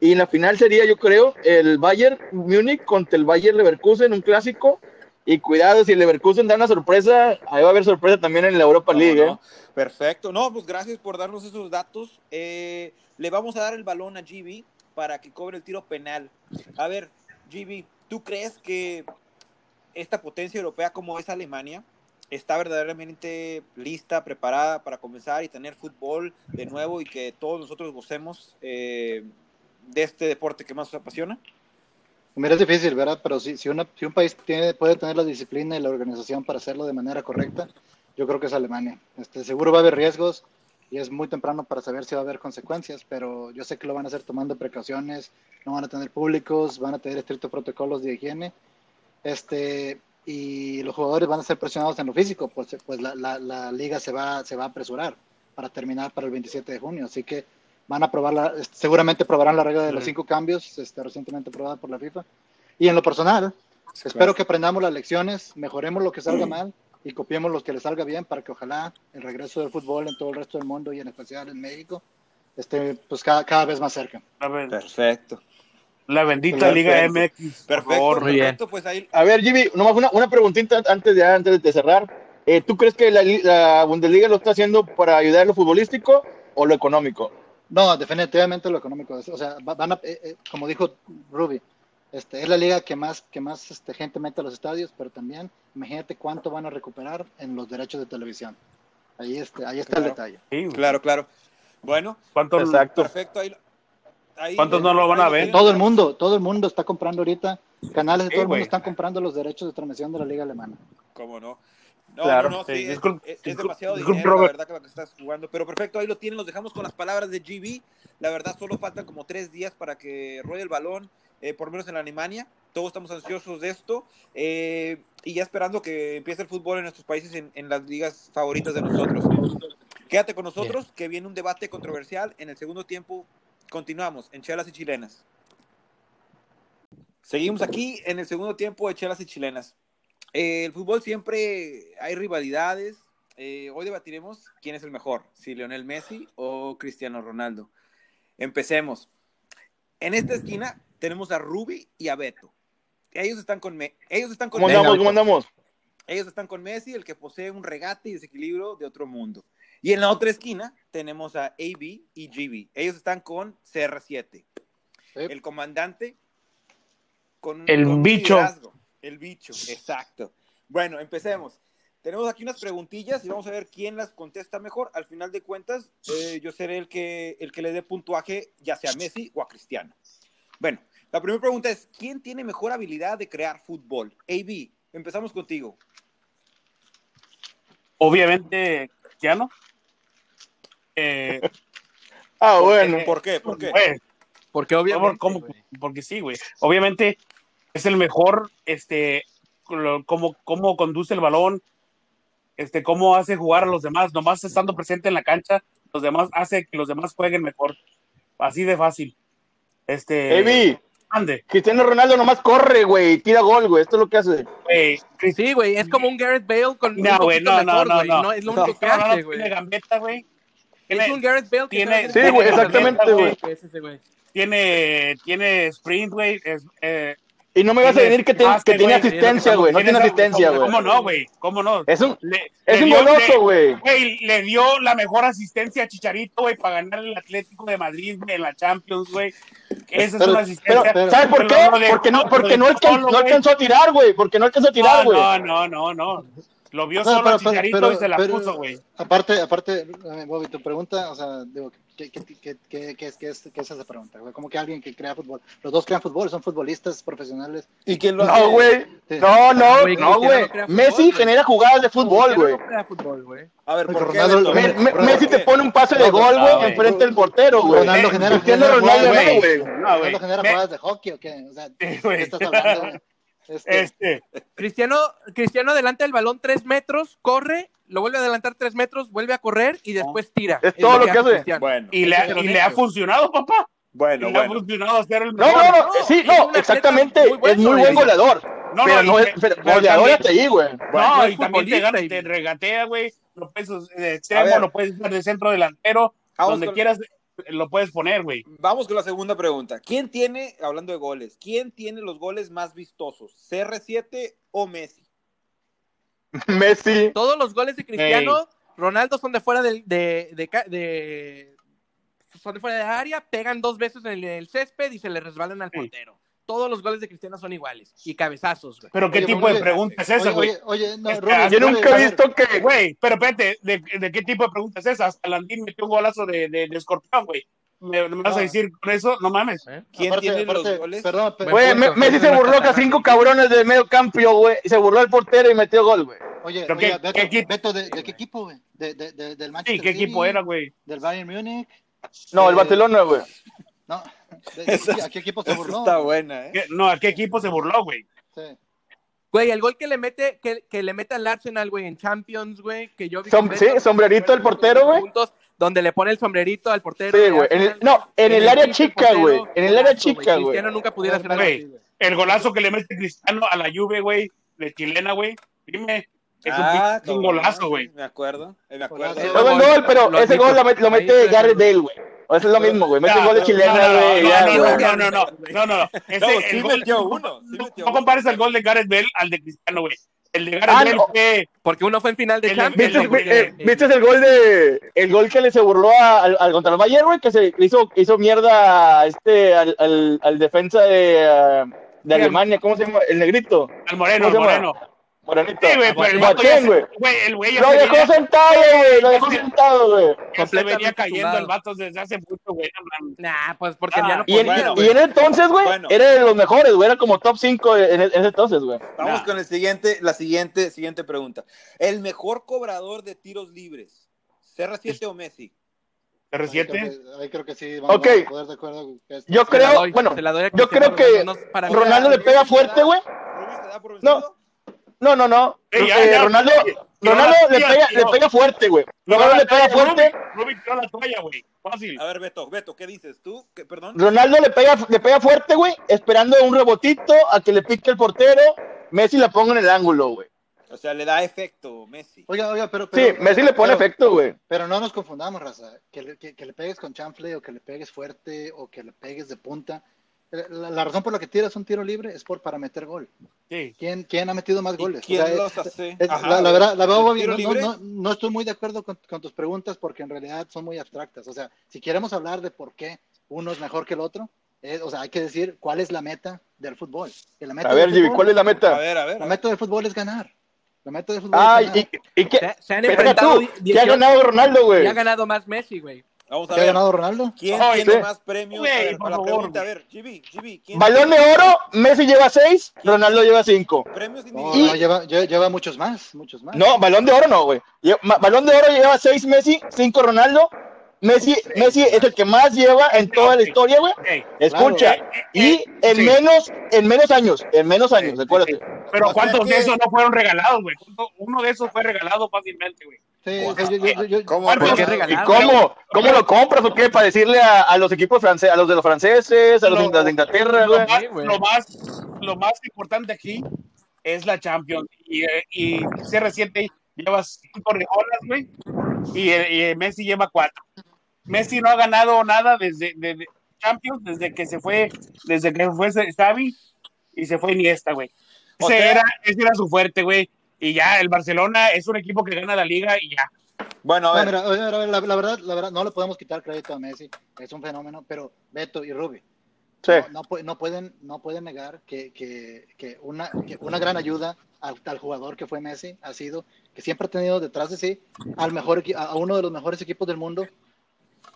Y en la final sería, yo creo, el Bayern Múnich contra el Bayern Leverkusen, un clásico. Y cuidado, si el Leverkusen da una sorpresa, ahí va a haber sorpresa también en la Europa ¿Cómo League. no? ¿eh? Perfecto. No, pues gracias por darnos esos datos. Eh, le vamos a dar el balón a GB para que cobre el tiro penal. A ver, GB, ¿tú crees que esta potencia europea como es Alemania está verdaderamente lista, preparada para comenzar y tener fútbol de nuevo y que todos nosotros gocemos eh, de este deporte que más nos apasiona? Mira, es difícil, ¿verdad? Pero si, si, una- si un país tiene, puede tener la disciplina y la organización para hacerlo de manera correcta, yo creo que es Alemania. Este, seguro va a haber riesgos y es muy temprano para saber si va a haber consecuencias, pero yo sé que lo van a hacer tomando precauciones, no van a tener públicos, van a tener estrictos protocolos de higiene, este, y los jugadores van a ser presionados en lo físico, pues, pues la, la, la liga se va, se va a apresurar para terminar para el 27 de junio, así que van a probar la, seguramente probarán la regla de los cinco cambios, este, recientemente aprobada por la FIFA. Y en lo personal, espero que aprendamos las lecciones, mejoremos lo que salga mal y copiemos lo que le salga bien para que ojalá el regreso del fútbol en todo el resto del mundo y en especial en México esté pues cada, cada vez más cerca. Perfecto. la bendita Perfecto. Liga MX. por Perfecto, favor. Perfecto. Pues ahí A ver, Jimmy, nomás una, una preguntita antes de, antes de cerrar. Eh, ¿Tú crees que la, la Bundesliga lo está haciendo para ayudar a lo futbolístico o lo económico? No, definitivamente lo económico. O sea, va- van a, eh, eh, como dijo Ruby, este, es la liga que más, que más este, gente mete a los estadios, pero también imagínate cuánto van a recuperar en los derechos de televisión. Ahí, este, ahí está el detalle. Sí. Claro, claro. Bueno, ¿Cuántos, Exacto. perfecto. Ahí, ahí- ¿Cuántos no lo van a ver? Todo el mundo, todo el mundo está comprando ahorita, canales de todo el mundo güey. están comprando los derechos de transmisión de la liga alemana. ¿Cómo no? No, Claro, no, no, sí, sí. es- es, es demasiado dinero, la verdad, que lo que estás jugando. Pero perfecto, ahí lo tienen, los dejamos con las palabras de GB. La verdad, solo faltan como tres días para que ruede el balón, eh, por lo menos en la Alemania. Todos estamos ansiosos de esto eh, y ya esperando que empiece el fútbol en nuestros países, en, en las ligas favoritas de nosotros. Quédate con nosotros, que viene un debate controversial. En el segundo tiempo continuamos en Chelas y Chilenas. Seguimos aquí en el segundo tiempo de Chelas y Chilenas. Eh, el fútbol siempre hay rivalidades, eh, hoy debatiremos quién es el mejor, si Lionel Messi o Cristiano Ronaldo. Empecemos. En esta esquina tenemos a Ruby y a Beto. Ellos están con, Me- ellos están con ¿Cómo Messi. andamos? ¿Cómo andamos? Ellos están con Messi, el que posee un regate y desequilibrio de otro mundo. Y en la otra esquina tenemos a AB y GB. Ellos están con CR7. El comandante con El con bicho. liderazgo. El bicho, exacto. Bueno, empecemos. Tenemos aquí unas preguntillas y vamos a ver quién las contesta mejor. Al final de cuentas, eh, yo seré el que, el que le dé puntuaje, ya sea a Messi o a Cristiano. Bueno, la primera pregunta es: ¿quién tiene mejor habilidad de crear fútbol? AB, empezamos contigo. Obviamente, Cristiano. Eh, Ah, bueno. ¿Por qué? ¿Por qué? güey, Porque obviamente. ¿cómo? porque sí, güey. Obviamente es el mejor, este, cómo, cómo conduce el balón, este, cómo hace jugar a los demás, nomás estando presente en la cancha, los demás hace que los demás jueguen mejor. Así de fácil. Este, Evi, ande, Cristiano Ronaldo nomás corre, güey, tira gol, güey. Esto es lo que hace. güey. Chris- Sí, güey, es como un Gareth Bale con No, un güey, poquito no, no, mejor, no, güey. no. Es lo No, único que no, no, hace, tiene güey. gambeta, güey. Es Tiene- un Gareth Bale que tiene- Sí, güey, exactamente, güey. Tiene, tiene sprint, güey. es- eh, Y no me vas a decir que, tiene- pase, que tiene asistencia, güey. No tiene asistencia, ¿cómo- güey. ¿Cómo no, güey? ¿Cómo no? Es un, Le- es le un dio- goloso, güey. Güey, le dio la mejor asistencia a Chicharito, güey, para ganar el Atlético de Madrid güey, en la Champions, güey. Esa es una asistencia. Pero, ¿sabes por qué? Porque no, porque no, alcan- solo, no alcanzó a tirar, güey. Porque no alcanzó a tirar, No, güey. no, no, no, no. Lo vio solo pero- a Chicharito pero- y se la pero- puso, güey. Aparte, aparte, eh, Bobby, tu pregunta, o sea, digo, ¿qué, qué, qué, qué, qué es, qué, es, qué es esa pregunta? güey? Como que alguien que crea fútbol. Los dos crean fútbol, son futbolistas profesionales. ¿Y quién lo hace? No, güey. Sí. No, no, Güey, no, Cristiano güey. no fútbol, Messi güey. genera jugadas de fútbol, Cristiano güey. no fútbol, güey. A ver, ¿por qué? Ronaldo- Beto? Me- me- ¿Por Messi qué? te pone un pase de gol, güey, güey. enfrente del portero, güey. Ronaldo Eh, genera, Ronaldo güey. güey. Güey. Genera jugadas de hockey o qué? O sea, Sí, ¿de güey. qué estás hablando? Este, Este, Cristiano, Cristiano adelanta el balón tres metros, corre, lo vuelve a adelantar tres metros, vuelve a correr y después tira. Es todo lo que hace. Cristiano. Bueno, y le, y le ha funcionado, papá. bueno, y le ha funcionado hacer el No, mejor. no, no, No, sí, no, exactamente. muy bueno, es muy buen goleador. No, pero no, no y- es, pero pero goleador hasta ahí, güey. No, y también te, gana- te regatea, güey. Lo puedes de extremo, ver. lo puedes usar de centro delantero, Vamos donde con- quieras eh, lo puedes poner, güey. Vamos con la segunda pregunta. ¿Quién tiene, hablando de goles, quién tiene los goles más vistosos? ¿CR7 o Messi? Messi. Todos los goles de Cristiano, Ronaldo son de fuera del, de, de, de- son de fuera de área, pegan dos veces en el, el césped y se le resbalan al portero. Todos los goles de Cristiano son iguales y cabezazos, güey. Pero ¿qué Oye, tipo oye, de pregunta es esa, oye, güey? oye, oye, no, yo nunca he visto que. Güey, pero espérate, ¿de, de qué tipo de pregunta es esa? Hasta Landín metió un golazo de, de, de escorpión, güey. ¿Me, me vas a No. decir con eso? No mames. ¿eh? ¿Quién aparte- tiene aparte, los goles? Perdón, pero- Güey, Me- Messi se burló a cinco cabrones del medio campo, güey. Se burló al portero y metió gol, güey. oye, ¿Pero oye, qué- Beto, qué equipo? Beto, ¿de, de qué equipo, güey? De, de, de, del Sí, Manchester ¿qué City, equipo era, güey? Del Bayern Múnich. No, el Barcelona, güey. No, Esa- ¿a qué equipo se burló? está buena, ¿eh? ¿Qué- No, ¿a qué equipo se burló, güey? Sí. Güey, el gol que le mete, que, que le mete al Arsenal, güey, en Champions, güey, que yo vi. Som- sí, sombrerito del portero, güey. Donde le pone el sombrerito al portero. Sí, güey. En el- Arsenal, no, en el área chica, güey. En el área chica, güey. Cristiano nunca pudiera hacer algo Güey, así, güey. El golazo que le mete Cristiano a la Juve, güey, de chilena, güey. Dime, es un, Ah, un golazo, güey. Me acuerdo, eh, me acuerdo. Golazo. No, no, gol, pero lo ese gol lo, met- lo mete Gareth. Bale, güey. O eso es lo mismo, güey. Mete Ya, gol de no, chilena, no, no, güey. no, no, no, no, no, no, no, no. Ese, No, sí el gol- metió uno, sí no, no compares el gol de Gareth Bale al de Cristiano, güey. El de Gareth Ah, Bale no. fue... Porque uno fue en final de El- Champions. ¿Viste, el- güey. eh, ¿Viste el gol de el gol que le se burló a- al, al contra el Bayern, güey? Que se hizo, hizo mierda a este, al, al, al defensa de, ah, de Alemania, ¿cómo se llama? El negrito, Al Moreno, ¿Cómo el? Moreno. Morenito. Sí, güey, pero el se- güey. el güey ya Lo dejó venía- sentado, güey. Lo dejó sentado, güey. se venía cayendo el vato desde hace mucho, güey. no. Nah, pues porque Ah, ya no Y en, podía, Bueno, y en ese entonces, güey, Bueno. era de los mejores, güey. Era como top 5 en, en ese entonces, güey. Vamos Nah. con el siguiente, la siguiente, siguiente pregunta. ¿El mejor cobrador de tiros libres? ¿CR7 o Messi? Ahí creo R7. que- Ahí creo que sí, vamos Ok. a poder de acuerdo. Yo creo, doy, bueno, yo creo que Ronaldo, no, le pega fuerte, güey. ¿Rubí se da por No. No, no, no. Eh, ya, Eh, ya, Ronaldo, Ronaldo ya, le pega, le pega fuerte, güey. Ronaldo le pega fuerte. La toalla, güey. Fácil. A ver, Beto, Beto, ¿qué dices tú? ¿Qué, perdón. Ronaldo le pega, le pega fuerte, güey, esperando un rebotito a que le pique el portero. Messi la ponga en el ángulo, güey. O sea, le da efecto Messi. Oiga, oiga, pero. Sí, Messi le pone pero- efecto, güey. Pero no nos confundamos, raza. Que le, que, que le pegues con chanfle o que le pegues fuerte o que le pegues de punta. La, la razón por la que tiras un tiro libre es por para meter gol. Sí. ¿Quién, quién ha metido más ¿Y goles? quién O sea, los es- hace? es- Ajá, la, la verdad, la verdad, ¿el Bobby, no, no- no- estoy muy de acuerdo con, con tus preguntas porque en realidad son muy abstractas. O sea, si queremos hablar de por qué uno es mejor que el otro, eh, o sea, hay que decir cuál es la meta del fútbol. La meta A ver, Jimmy, ¿cuál es la A meta? ver, a ver. a La ver. meta del fútbol es ganar. La meta del fútbol Ah, es ganar. y, y qué. Se, se han enfrentado tú, ¿qué ha 18 ganado Ronaldo, güey? y ha ganado más Messi, güey. Vamos a ¿Qué ha ver. ganado Ronaldo? ¿Quién Ay, tiene sí. más premios? Güey, a ver, por la favor, pregunta, a ver, Chibi, Chibi, ¿quién Balón de oro, Messi lleva seis, Ronaldo lleva cinco. premios No, individuales? no, lleva, lle- lleva muchos más, muchos más. No, balón de oro no, güey. Balón de oro lleva seis Messi, cinco Ronaldo. Messi, Messi es el que más lleva en toda la historia, güey. Escucha, Claro. y en Sí. menos, en menos años, en menos años, acuérdate. Pero ¿cuántos de esos no fueron regalados, güey? ¿Cuánto- Uno de esos fue regalado fácilmente, güey. Sí, o sea, yo- yo- yo- ¿Cómo? ¿Cuántos- ¿Por qué ¿Y cómo? ¿Cómo lo compras o qué? Para decirle a, a los equipos franceses, a los de los franceses, a los de Inglaterra, Lo güey. más, lo, más, lo más importante aquí es la Champions. Y, eh, y CR7 lleva cinco rejolas, güey. Y, eh, y Messi lleva cuatro. Messi no ha ganado nada desde, Champions, desde que se fue, desde que fue Xavi y se fue Iniesta, güey. O Ese, sea- era, ese era su fuerte, güey. Y ya, el Barcelona es un equipo que gana la liga y ya. Bueno, a No, ver. mira, a ver, a ver, la, la verdad, la verdad, no le podemos quitar crédito a Messi, es un fenómeno, pero Beto y Rubi Sí. no, no pu- no pueden, no pueden negar que, que, que una, que una gran ayuda al, al jugador que fue Messi ha sido que siempre ha tenido detrás de sí al mejor, a uno de los mejores equipos del mundo.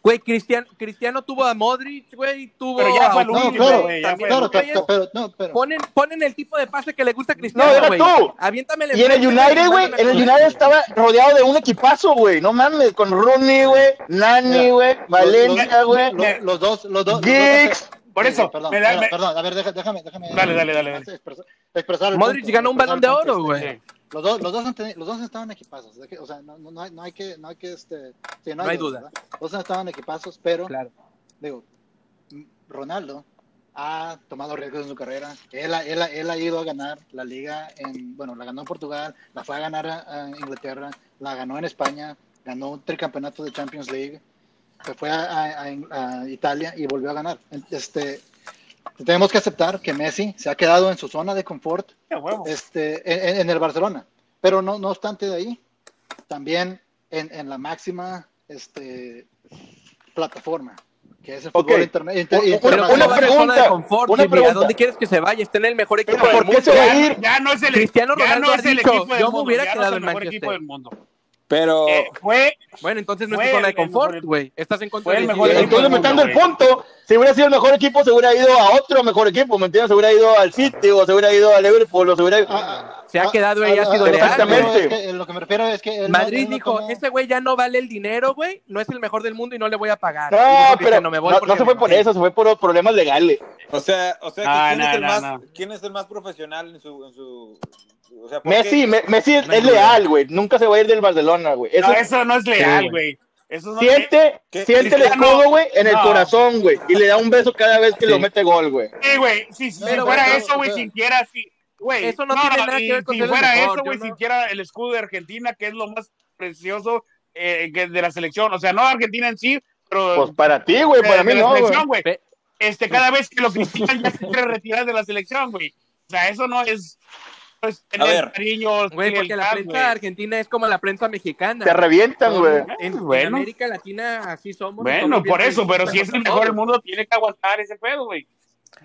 Güey, Cristiano, Cristiano tuvo a Modric, güey, tuvo Pero ya a fue el No, claro, güey. ya también, fue el Claro, pero, no, pero, Ponen, ponen el tipo de pase que le gusta a Cristiano, No, güey. tú. Aviéntame Y en el United, güey, en el United estaba rodeado de un equipazo, güey. No mames, con Rooney, güey, Nani, güey, Valencia, los- güey. los, los dos, los dos, los dos- Giggs. Por Sí, eso, perdón, me da- perdón, me- perdón, a ver, déjame, déjame. Dale, dale, dale, dale. Expresar, expresar el Modric punto, ganó un balón de el oro, güey. Los dos, los dos, los dos estaban equipazos, o sea, no, no, hay, no hay que, no hay que, este, sí, No hay duda. Los dos estaban equipazos, pero, Claro. digo, Ronaldo ha tomado riesgos en su carrera, él, ha- él, ha- él ha ido a ganar la liga en, bueno, la ganó en Portugal, la fue a ganar a, Inglaterra, la ganó en España, ganó un tricampeonato de Champions League, se fue a, a- a- a Italia y volvió a ganar. Este, tenemos que aceptar que Messi se ha quedado en su zona de confort este, en, en el Barcelona. Pero no, no obstante de ahí, también en, en la máxima este, plataforma, que es el fútbol interna- inter- Una- Pero internacional. ¿cómo va a ser zona pregunta, de confort, una Jimmy? ¿A pregunta. dónde quieres que se vaya? Está en el mejor equipo Pero del ¿por qué mundo. se va a Ya, ir? ya no es el, Cristiano Ronaldo no es el dicho, equipo del yo me mundo, hubiera ya no quedado el en Manchester. Del. Pero. Eh, fue, Bueno, entonces no es tu zona de confort, güey. Estás en contra fue el de mejor equipo Entonces del me están mundo, dando el punto. Si hubiera sido el mejor equipo, se hubiera ido a otro mejor equipo, ¿me entiendes? Se hubiera ido al City o se hubiera ido a Liverpool o se hubiera ido... Ah, Se ha ah, quedado ah, y ha ah, sido ah, leal, Exactamente. es que, lo que me refiero es que Madrid no dijo, tomó- ese güey ya no vale el dinero, güey, no es el mejor del mundo y no le voy a pagar. No, dijo pero Cristiano, me voy no, se fue por eso, se fue por problemas legales. O sea, o sea ¿quién, no, es el no, más, no. ¿quién es el más profesional en su. En su o sea, ¿por Messi? Me- Messi es, No leal, güey. Nunca se va a ir del Barcelona, güey. Eso, no, eso no es leal, güey. Eso no siente, ¿Qué? siente el escudo, güey, en el No. corazón, güey. Y le da un beso cada vez que Sí. lo mete gol, güey. Sí, güey, si, si Pero, fuera eso, güey, pero- sintiera así, güey. Eso no tiene nada y que ver con Si fuera mejor, eso, güey, no- sintiera el escudo de Argentina, que es lo más precioso eh, que de la selección. O sea, no Argentina en sí, pero Pues para ti, güey, para de mí no, güey. selección, güey. Ve- Este, cada vez que lo critican ya se quiere retirar de la selección, güey. O sea, eso no es, no es tener ver. cariño. Güey, porque la prensa güey. argentina es como la prensa mexicana. Te revientan, güey. En, en Bueno. América Latina así somos. Bueno, por eso, pero si es el mejor del mundo, tiene que aguantar ese pedo, güey.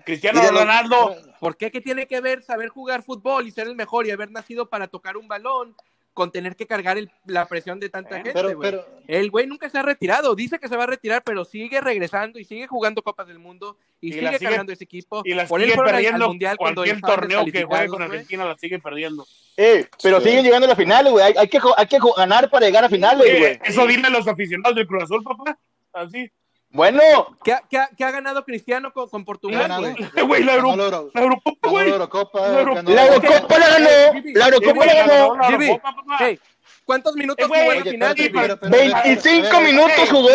Cristiano Ronaldo, ¿Por qué? ¿Qué tiene que ver saber jugar fútbol y ser el mejor y haber nacido para tocar un balón con tener que cargar el- la presión de tanta gente, Pero, güey? pero, El güey nunca se ha retirado, dice que se va a retirar, pero sigue regresando y sigue jugando Copas del Mundo y, Y sigue sigue- cargando ese equipo. y la Por él sigue fueron al- al perdiendo. Mundial cuando Cualquier torneo que juegue con. Argentina la sigue perdiendo. Eh, pero Sí. siguen llegando a la final, güey. Hay, hay que, hay que ganar para llegar a finales, Eh, güey. eso dile a los aficionados del Cruz Azul, papá. Así. Bueno, ¿Qué, ha- qué ha- qué ha ganado Cristiano con, con ¿qué Portugal, güey? La, Euro- la la Eurocopa, güey. la Eurocopa, La Euro- ganó la Eurocopa la ganó. La Eurocopa la la. Hey, ¿cuántos minutos Eh, jugó en la final? pero- pero- pero- 25 pero- minutos jugó,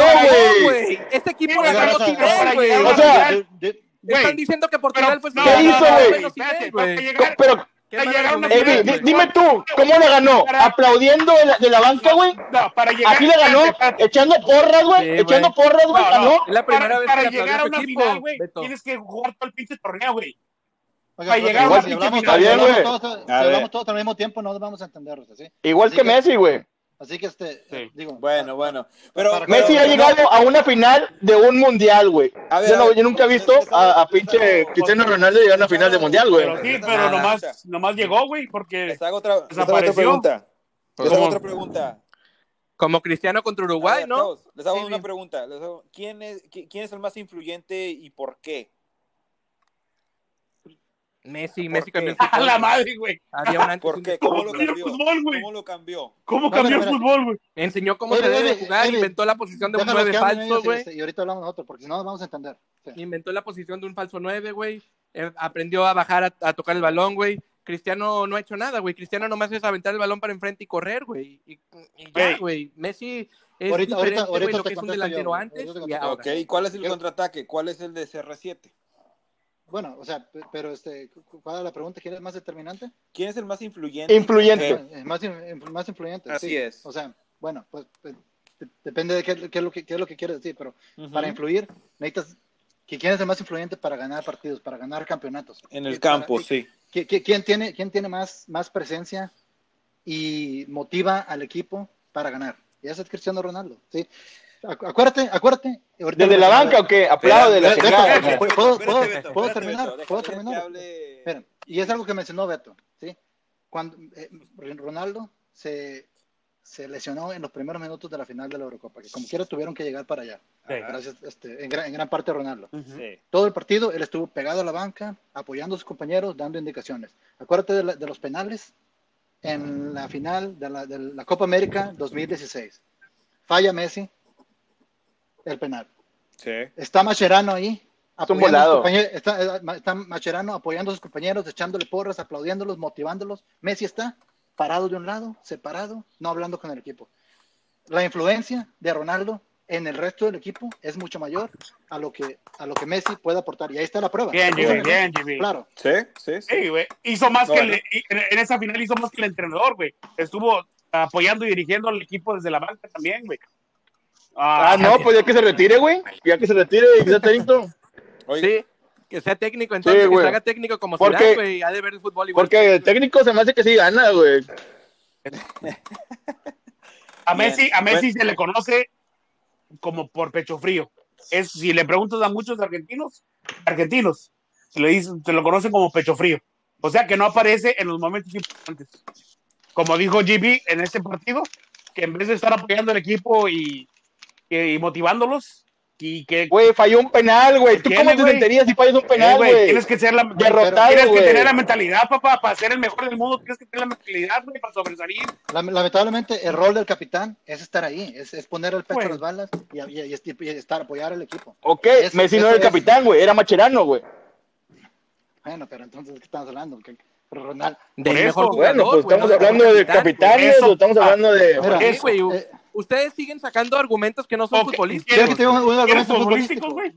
güey. Este equipo le ganó sin güey. O sea, Están diciendo que Portugal fue ¿qué hizo, güey? Pero, Qué Para mal llegar a una Eh, argumento, di- final, di- güey. dime tú, ¿cómo le ganó? ¿Aplaudiendo de la, de la banca, güey? No, para llegar. Así le ganó, echando porras, güey. Sí, echando porras, güey. No, Ganó. no. Es la primera para, vez para que llegar a una equipo, final, güey, tienes que jugar todo el pinche torneo, güey. Oiga, Para llegar a una si pinche final. si Está bien, hablamos güey. todos, si hablamos todos al mismo tiempo, no nos vamos a entender, ¿sí? Igual Así que Messi, güey. Así que, este, Sí. digo... Bueno, bueno. Pero, Para- Messi pero- ha llegado a una final de un mundial, güey. A ver, Yo, no- nunca he visto a, pinche Cristiano Ronaldo llegar a una final de mundial, güey. Pero sí, pero nomás, nomás llegó, güey, porque. Les hago otra, les hago otra Desapareció. pregunta. Les hago otra pregunta. Como Cristiano contra Uruguay, ver, ¿no? les hago Sí, una pregunta. Les hago- ¿quién, es, qui- ¿Quién es el más influyente y por qué? Messi, ¿Por Messi qué? cambió el A fútbol. la madre, güey. Había un antes después, ¿Cómo lo cambió? fútbol, güey. ¿Cómo lo cambió? ¿Cómo A cambió el fútbol, güey? Enseñó cómo Oye, se debe oye, jugar, oye, inventó la posición de un Déjalos 9 que hablen falso, güey. y ahorita hablamos nosotros, porque si no nos vamos a entender. Sí. Inventó la posición de un falso 9, güey. Eh, aprendió a bajar a, a tocar el balón, güey. Cristiano no ha hecho nada, güey. Cristiano nomás es aventar el balón para enfrente y correr, güey. Y, y ya, Ey. güey. Messi es Ahorita- ahorita- diferente, güey, ahorita lo te que es un yo, delantero antes y ahora. Ok, ¿y cuál es el Yo- contraataque? ¿Cuál es el de CR7? Bueno, o sea, pe- pero este, cu- ¿cuál es la pregunta? ¿Quién es más determinante? ¿Quién es el más influyente? Influyente. Eh, más, más influyente. Así sí. es. O sea, bueno, pues pues, de- depende de qué, qué es lo que, qué es lo que quieres decir, pero para influir necesitas que quién es el más influyente para ganar partidos, para ganar campeonatos. En el para- campo, sí. que- que- ¿Quién tiene, quién tiene más, más presencia y motiva al equipo para ganar? Y ese es Cristiano Ronaldo, ¿sí? Acu- Acuérdate, acuérdate. ¿Desde la banca o qué? La Beto, chingada. Beto, güey. ¿puedo- puedo- terminar? ¿Puedo terminar? y es algo que mencionó Beto, ¿sí? Cuando eh, Ronaldo se, se lesionó en los primeros minutos de la final de la Eurocopa, que como quiera tuvieron que llegar para allá. Sí. Gracias, este, en, gran, en gran parte Ronaldo. Sí. Todo el partido él estuvo pegado a la banca, apoyando a sus compañeros, dando indicaciones. Acuérdate de, la- de los penales en la final de la, de la Copa América 2016. Falla Messi el penal. Sí. Está Macherano ahí. apoyando a sus volado. compañeros, Está, eh, está Macherano apoyando a sus compañeros, echándole porras, aplaudiéndolos, motivándolos. Messi está parado de un lado, separado, no hablando con el equipo. La influencia de Ronaldo en el resto del equipo es mucho mayor a lo que, a lo que Messi puede aportar. Y ahí está la prueba. Bien, Jimmy, en- bien, Jimmy. Claro. Sí, sí, sí. Güey. Hizo más que Bueno. el, en esa final hizo más que el entrenador, güey. Estuvo apoyando y dirigiendo al equipo desde la banca también, güey. Ah, no, pues ya que se retire, güey. Ya que se retire y que sea técnico. Sí, que sea técnico, entonces Sí, que se haga técnico como Porque- Zidane, güey. Ha de ver el fútbol igual. Porque el técnico se me hace que sí gana, güey. A. Messi, a Messi Bueno. se le conoce como por pecho frío. Es, si le preguntas a muchos argentinos, argentinos, se le dicen, se lo conocen como pecho frío. O sea que no aparece en los momentos importantes. Como dijo GB en este partido, que en vez de estar apoyando al equipo y, y motivándolos, y que Güey, falló un penal, güey. ¿Tú ¿Tiene, cómo te sentirías si fallas un Eh, penal, güey, tienes que ser la Derrotado, tienes que tener la mentalidad, papá, para ser el mejor del mundo, tienes que tener la mentalidad, güey, para sobresalir. Lam- Lamentablemente, el rol del capitán es estar ahí, es, es poner el pecho a las balas y, y- y- y estar, apoyar al equipo. Ok, Eso- Messi no era el es- capitán, güey. Era Macherano, güey. Bueno, pero entonces, ¿de qué estamos hablando? ¿Qué- Ronaldo. Del Por mejor eso, jugador, Bueno, pues estamos hablando de capitán, capitanes eso. o estamos Ah, hablando de. Ustedes siguen sacando argumentos que no son Ok, futbolísticos. ¿quieres ¿Quieres que te diga un, un ¿Quieres argumento futbolístico? güey?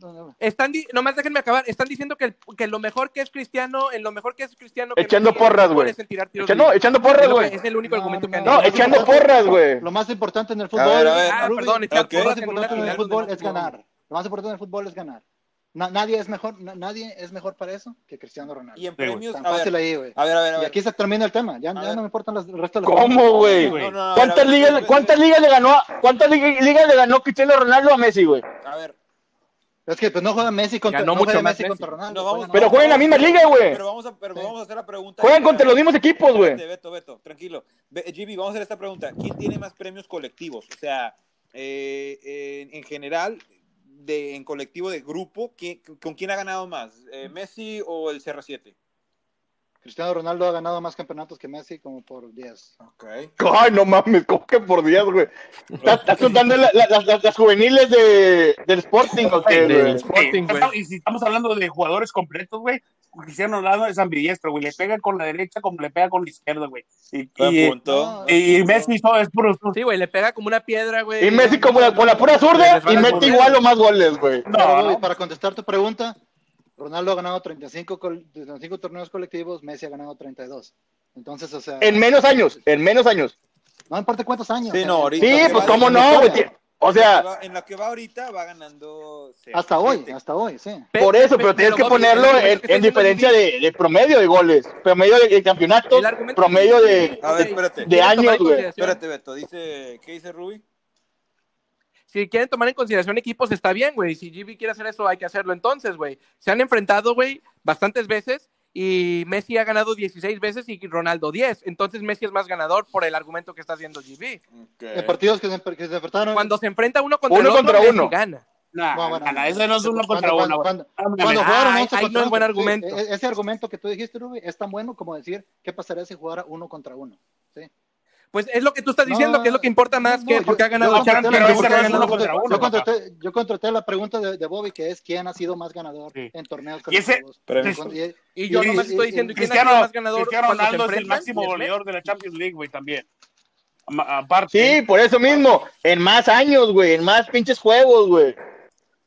No, no, no. Están nomás déjenme acabar. Están diciendo que, que lo mejor que es Cristiano, en lo mejor que es Cristiano, que Echando porras, güey. tiros Echando, porras, güey. Es el único No, argumento que han no, No, echando porras, güey. Lo más importante en el fútbol, A ver, a ver. Ah, perdón, echar Ok. lo más importante en el fútbol no es ganar. Lo más importante en el fútbol es ganar. Na- nadie es mejor, na- nadie es mejor para eso que Cristiano Ronaldo. y en premios, Tan a fácil ver, ahí, güey. a ver, a ver, a Y ver. aquí se termina el tema. Ya, ya no me importan los, el resto de los ¿Cómo, güey? No, no, ¿Cuántas ligas, ver, cuántas ligas le ganó a, cuántas ligas, ligas le ganó Cristiano Ronaldo a Messi, güey? A ver, Es que pues no juega Messi contra, Ganó no mucho juega Messi Messi. contra Ronaldo. no vamos, juegan- Pero juegan en la misma liga, güey. Pero vamos a, pero Sí. vamos a hacer la pregunta. Juegan contra los mismos equipos, güey. Beto, Beto, tranquilo. Ve- GB, vamos a hacer esta pregunta. ¿Quién tiene más premios colectivos? O sea, eh, en general, de, en colectivo de grupo, ¿quién- ¿con quién ha ganado más? Eh, ¿Messi o el CR7? Cristiano Ronaldo ha ganado más campeonatos que Messi como por 10. Ok. Ay, no mames, ¿cómo que por días, güey? ¿Estás, estás contando la- la- las- juveniles de, del Sporting o qué, Del? Sporting, güey. Y si estamos hablando de jugadores completos, güey, Cristiano Ronaldo es ambidiestro, güey. Le pega con la derecha como le pega con la izquierda, güey. Y, punto. y- y Messi todo es puro. Sí, güey, le pega como una piedra, güey. Y Messi como la, con la pura zurda y mete igual o más goles, güey. No, no. para contestar tu pregunta, Ronaldo ha ganado 35, col- 35 torneos colectivos, Messi ha ganado 32. Entonces, o sea, En menos años, en menos años. no importa cuántos años. Sí, no, ahorita- pues cómo no, güey. Ti- O sea, Va- en la que va ahorita va ganando. Hasta hoy, hasta hoy, sí. Por eso, pe- pero tienes que ponerlo en, diferencia de, de promedio de goles, promedio de, argumento promedio de... A ver, ok, espérate. si De quieren años, güey. Espérate, Beto, dice, ¿qué dice Ruby? Si quieren tomar en consideración equipos, está bien, güey. Si GB quiere hacer eso, hay que hacerlo entonces, güey. Se han enfrentado, güey, bastantes veces y Messi ha ganado 16 veces y Ronaldo 10. Entonces Messi es más ganador por el argumento que está haciendo GB. En partidos que se, que se enfrentaron. Cuando se enfrenta uno contra Uno el otro, contra Messi uno. gana. Nah, No, bueno, nah, no es uno cuando- contra cuando- uno. cuando- Ah, Cuando jugaron Ay, 11 ahí contra no es buen 11, argumento. sí, e- ese argumento que tú dijiste, Ruby, es tan bueno como decir qué pasaría si jugara uno contra uno. Sí. Pues es lo que tú estás diciendo, No, que es lo que importa más no, que yo- porque ha ganado ha yo, yo contraté la pregunta de, de Bobby, que es quién ha sido más ganador Sí. en torneos Y ese- yo y- nomás y- estoy diciendo y- quién ha Cristiano, sido más ganador Cristiano Ronaldo es el máximo goleador de la Champions League, güey, también. Aparte. Sí, por eso mismo, en más años, güey, en más pinches juegos, güey.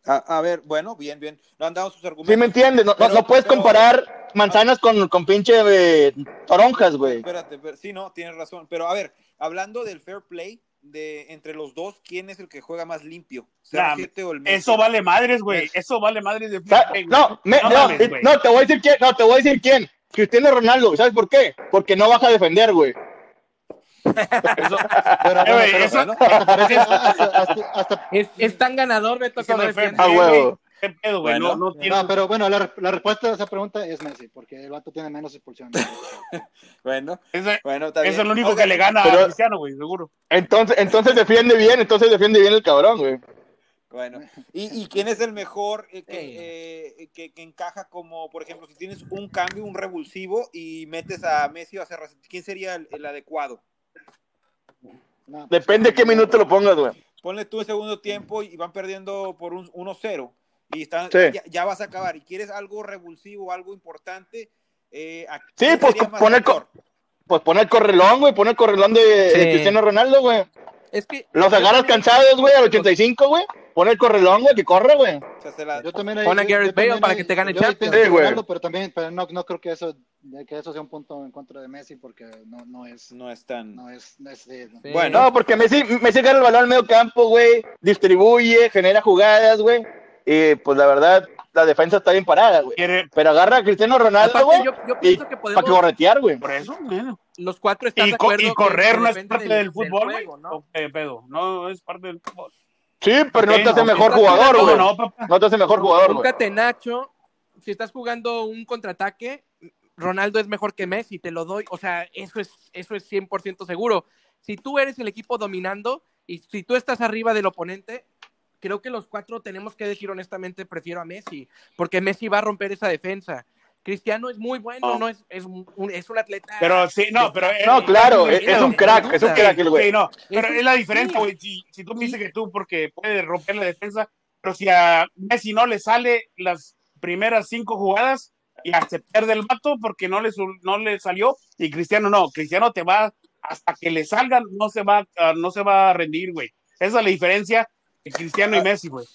A, a ver, bueno, bien, bien. No han dado sus argumentos. ¿Sí me entiendes? No, no- Pero- no puedes pero- comparar manzanas con, con pinche eh, toronjas, güey. Espérate, pero- sí, no, tienes razón. Pero a ver, hablando del fair play, de entre los dos, ¿quién es el que juega más limpio? Nah, ¿CR7 o el? Eso vale madres, güey. Eso vale madres de güey. No, me- No no, mames, eh, güey. no, te voy a decir quién, no, te voy a decir quién. Cristiano Ronaldo, ¿sabes por qué? Porque no baja a defender, güey. Es, tan ganador, Beto, que no defiende. Play, huevo. Güey. ¿Qué pedo, güey? Bueno. No, no tiene- no, pero bueno, la, la respuesta a esa pregunta es Messi, porque el vato tiene menos expulsiones. Bueno, Ese- bueno, está Es el único que le gana pero- a Cristiano, güey, seguro. Entonces, entonces defiende bien, entonces defiende bien el cabrón, güey. Bueno, ¿y, y quién es el mejor eh, que, eh, que, que encaja como, por ejemplo, si tienes un cambio, un revulsivo y metes a Messi o a CR7, ¿quién sería el, el adecuado? No, Depende de qué minuto lo pongas, güey. Ponle tú el segundo tiempo y van perdiendo por un 1-0 y están, Sí. ya, ya vas a acabar y quieres algo revulsivo, algo importante. Eh, ¿a Sí, pues, poner? Pues pon el correlón, güey, pon el correlón de, de Sí. Cristiano Ronaldo, güey. Es que Los agarras cansados, güey, al 85, güey. Pon el correlón, güey, que corre, güey. O sea, se la- Yo también Pon a Gareth Bale para que te gane Champions. Sí, güey. Pero también pero no, no creo que eso de que eso sea un punto en contra de Messi porque no, no es no es tan... no es, no es sí, no. Sí. Bueno. No, porque Messi, Messi gana el balón al medio campo, güey. Distribuye, genera jugadas, güey. Y pues la verdad, la defensa está bien parada, güey. Pero agarra a Cristiano Ronaldo, Aparte, güey. yo, yo Y pienso que para podemos, que corretear, güey. por eso, bueno. los cuatro están Y, de acuerdo y correr no es parte del- del fútbol, güey. juego, ¿no? ¿O qué pedo? No es parte del fútbol. Sí, pero no te hace mejor jugador, güey. No, papá. No te hace mejor jugador, güey. catenacho, si estás jugando un contraataque, Ronaldo es mejor que Messi, te lo doy. O sea, eso es, eso es 100% seguro. Si tú eres el equipo dominando y si tú estás arriba del oponente, creo que los cuatro tenemos que decir honestamente, prefiero a Messi, porque Messi va a romper esa defensa. Cristiano es muy bueno, No. no, es, es, un, es un atleta. Pero sí, no, pero. No, eh, claro, es, es un crack, es un Sí, crack el Sí, güey. no, pero es la diferencia, sí. güey. Si, si tú me dices que tú, porque puede romper la defensa, pero si a Messi no le sale las primeras cinco jugadas, ya se pierde el vato porque no le, no le salió, y Cristiano no. Cristiano te va, hasta que le salgan, no se va, a- no se va a rendir, güey. Esa es la diferencia Cristiano y Messi, güey.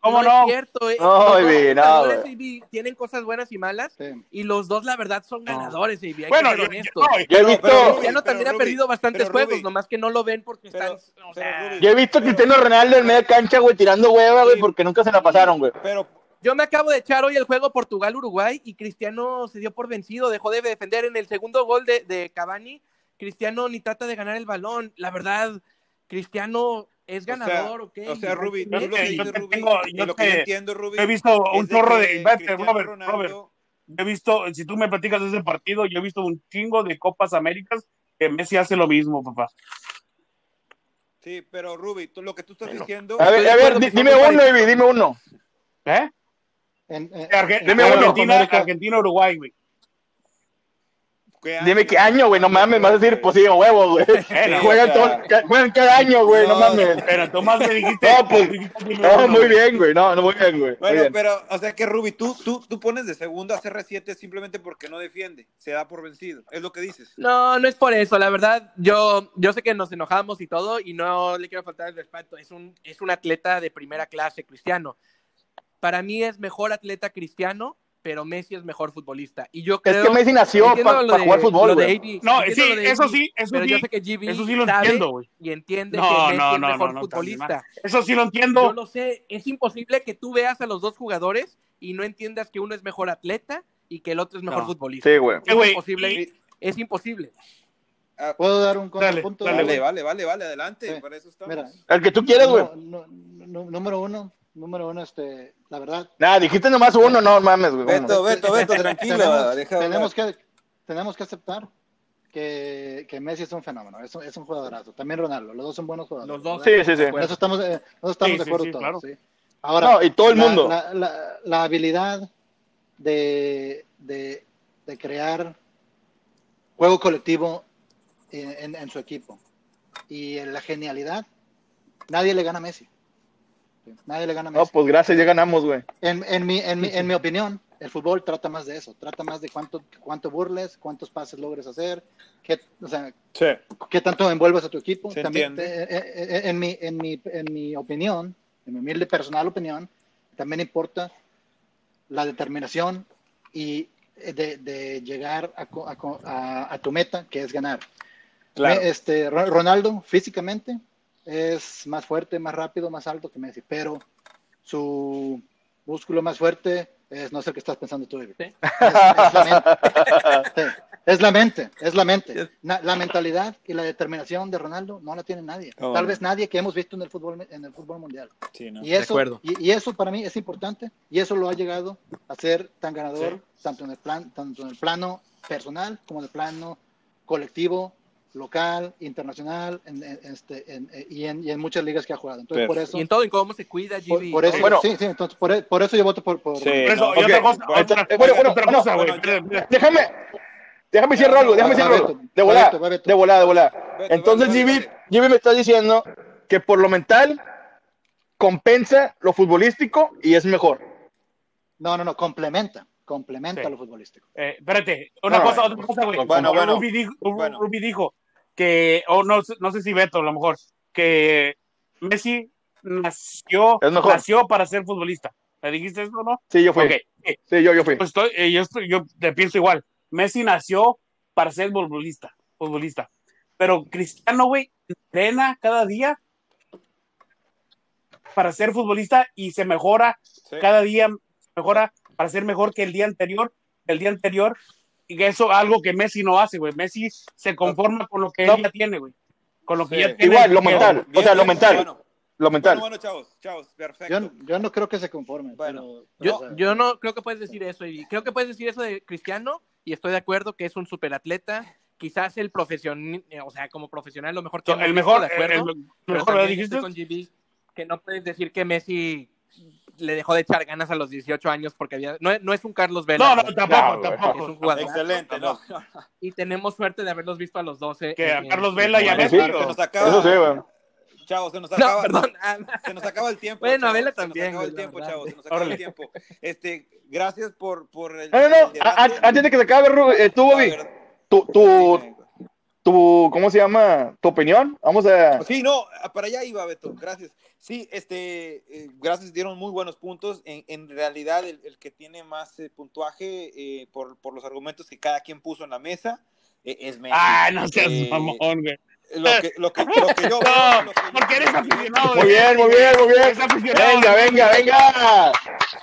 ¿Cómo no? Es cierto, eh. No, baby, no, baby, tienen cosas buenas y malas, Sí. y los dos, la verdad, son ganadores, baby. Hay Bueno, que yo, ser yo- honestos. no, Yo he pero visto, Cristiano también pero ha Ruby, perdido bastantes pero Ruby, juegos, nomás que no lo ven porque Pero- están. O sea, yo he visto a Cristiano Ronaldo en media cancha, güey, tirando hueva, güey, porque nunca se la pasaron, güey. Pero, yo me acabo de echar hoy el juego Portugal-Uruguay y Cristiano se dio por vencido, dejó de defender en el segundo gol de, de Cavani. Cristiano ni trata de ganar el balón. La verdad, Cristiano es ganador, ¿ok? o sea, Ruby, tú lo yo que yo te Ruby, tengo- y yo lo que entiendo, Ruby, He visto un chorro de. Vete, Cristiano Robert, Ronaldo- Robert. Yo he visto, si tú me platicas de ese partido, yo he visto un chingo de Copas Américas que Messi hace lo mismo, papá. Sí, pero Ruby, tú, lo que tú estás diciendo... A ver, a ver, dime uno, baby, dime uno. ¿Eh? En- en- Arge- Dime uno. Argentina. Argentina, Uruguay, güey. ¿Qué Dime qué año, güey, no mames, vas a decir, pues sí, a huevo, güey. Juegan, o sea- todo- juegan cada año, güey, no, No, mames. Pero tú más me dijiste. No, pues, No, muy bien, güey, no, no, muy bien, güey. Bueno, bien. pero, o sea que Ruby, tú, tú, tú pones de segundo a CR7 simplemente porque no defiende, se da por vencido, es lo que dices. No, no es por eso, la verdad, yo, yo sé que nos enojamos y todo, y no le quiero faltar el respeto, es un, es un atleta de primera clase, Cristiano. para mí es mejor atleta Cristiano, pero Messi es mejor futbolista. Y yo Es creo que Messi nació para lo de- jugar fútbol, güey. No, sí, eso sí, eso pero sí, yo sé que GB eso sí lo entiendo, güey. y entiende No, que Messi no, es no, mejor no, no, futbolista. Eso sí lo Yo entiendo. lo sé, es imposible que tú veas a los dos jugadores y no entiendas que uno es mejor atleta y que el otro es mejor No. futbolista. Sí, güey. Es imposible, y- es imposible. Ah, ¿Puedo dar un Dale, contrapunto? dale, Vale, vale, vale, vale, adelante. Sí. Para eso estamos. Mira, El que tú quieras, güey. no- no- no- número uno, número uno, este, la verdad. Nada, dijiste nomás uno, no mames, güey. Beto. Beto, Beto, tranquilo. tenemos, tenemos que, tenemos que aceptar que, que Messi es un fenómeno, es un, es un jugadorazo. También Ronaldo, los dos son buenos jugadores. Los dos. ¿verdad? Sí, sí, sí. Eso estamos, eh, eso estamos Sí, de sí, acuerdo sí, todos. claro. ¿sí? Ahora, No, y todo el la- mundo. La, la- la habilidad de, de, de crear juego colectivo en, en- en su equipo y en la genialidad, nadie le gana a Messi. Nadie le gana a Messi. No, pues gracias, ya ganamos, güey. En, en, mi, en, mi, en mi opinión, el fútbol trata más de eso, trata más de cuánto, cuánto burles, cuántos pases logres hacer, qué, o sea, Sí. qué tanto envuelves a tu equipo. Se También, entiende. eh, eh, eh, en, mi, en, mi, en mi opinión, en mi humilde personal opinión, también importa la determinación y de, de llegar a, a a- a tu meta, que es ganar. Claro. Este, Ro- Ronaldo físicamente es más fuerte, más rápido, más alto que Messi, pero su músculo más fuerte es no sé qué estás pensando tú, David. Sí. Es, es la mente. Sí, es la mente, es la mente. La mentalidad y la determinación de Ronaldo no la tiene nadie. Oh, Tal vez nadie que hemos visto en el fútbol en el fútbol mundial. Sí, ¿no? Y eso, acuerdo. y, y eso para mí es importante y eso lo ha llegado a ser tan ganador tanto en el plan, tanto en el plano personal como en el plano colectivo, local, internacional, en, en- este, en- eh, y, en, y en muchas ligas que ha jugado. Entonces por eso, Y en todo, en cómo se cuida por, GB. por eso, Bueno. sí, sí, entonces por, por eso yo voto por, por Sí. Por eso, no, y ok. otra cosa, Bueno, otra, bueno, bueno, otra cosa, güey. bueno, Déjame, déjame decir algo, déjame decir algo. De volada, de volada, de volada. Entonces, vale. Jimmy me está diciendo que por lo mental compensa lo futbolístico y es mejor. No, no, no, complementa, complementa Sí. lo futbolístico. Eh, espérate, una No, cosa, no. otra cosa, güey. Bueno, bueno. Ruby dijo, Bueno. Ruby dijo que, o no, sé- no sé si Beto, a lo mejor, que Messi nació, nació para ser futbolista. ¿Me dijiste eso, no? Sí, yo fui. Ok, eh, Sí, yo, yo fui. pues estoy, eh, yo, estoy- yo te pienso igual. Messi nació para ser futbolista, futbolista. Pero Cristiano, güey, entrena cada día para ser futbolista y se mejora Sí. cada día mejora para ser mejor que el día anterior, el día anterior, y que eso es algo que Messi no hace, güey. Messi se conforma con lo que No. él ya tiene, güey. Con lo que Sí. ya tiene. Igual, lo mental. O sea, lo mental. Bueno, Lo mental. bueno, bueno, chavos, chavos, perfecto. Yo, yo no creo que se conforme. Bueno, pero- Yo, o sea, yo no creo que puedes decir eso, y creo que puedes decir eso de Cristiano, y estoy de acuerdo que es un superatleta, quizás el profesional, o sea, como profesional lo mejor que el visto, mejor, de acuerdo, el- el pero mejor, ¿lo dijiste? con GB, que no puedes decir que Messi le dejó de echar ganas a los 18 años porque había, no, es- no es un Carlos Vela, No, no, tampoco, Claro, güey. es tampoco. un jugador, Excelente, no. y tenemos suerte de haberlos visto a los 12. Que a Carlos Vela y a Bueno, Messi. Se nos acaba, Eso sí, chavos, se nos No, acaba. perdón. Se nos acaba el tiempo. Bueno, a Vela se también, nos acaba el tiempo, verdad. chavos. Se nos acaba Órale. el tiempo. Este, gracias por, por el. No, no, no. Antes de que se acabe, eh, tú, Bobby, tu, tu, ¿cómo se llama? ¿Tu opinión? Vamos a... Sí, no, para allá iba, Beto, gracias. Sí, este, eh, gracias, dieron muy buenos puntos. En, en realidad, el, el que tiene más eh, puntuaje eh, por, por los argumentos que cada quien puso en la mesa eh, es Messi. Ah, no seas Eh, mamón, güey. Lo que, lo que, lo que yo veo, No, que- porque eres aficionado. Muy bien, muy bien, muy bien. Eres aficionado. Venga, venga, venga.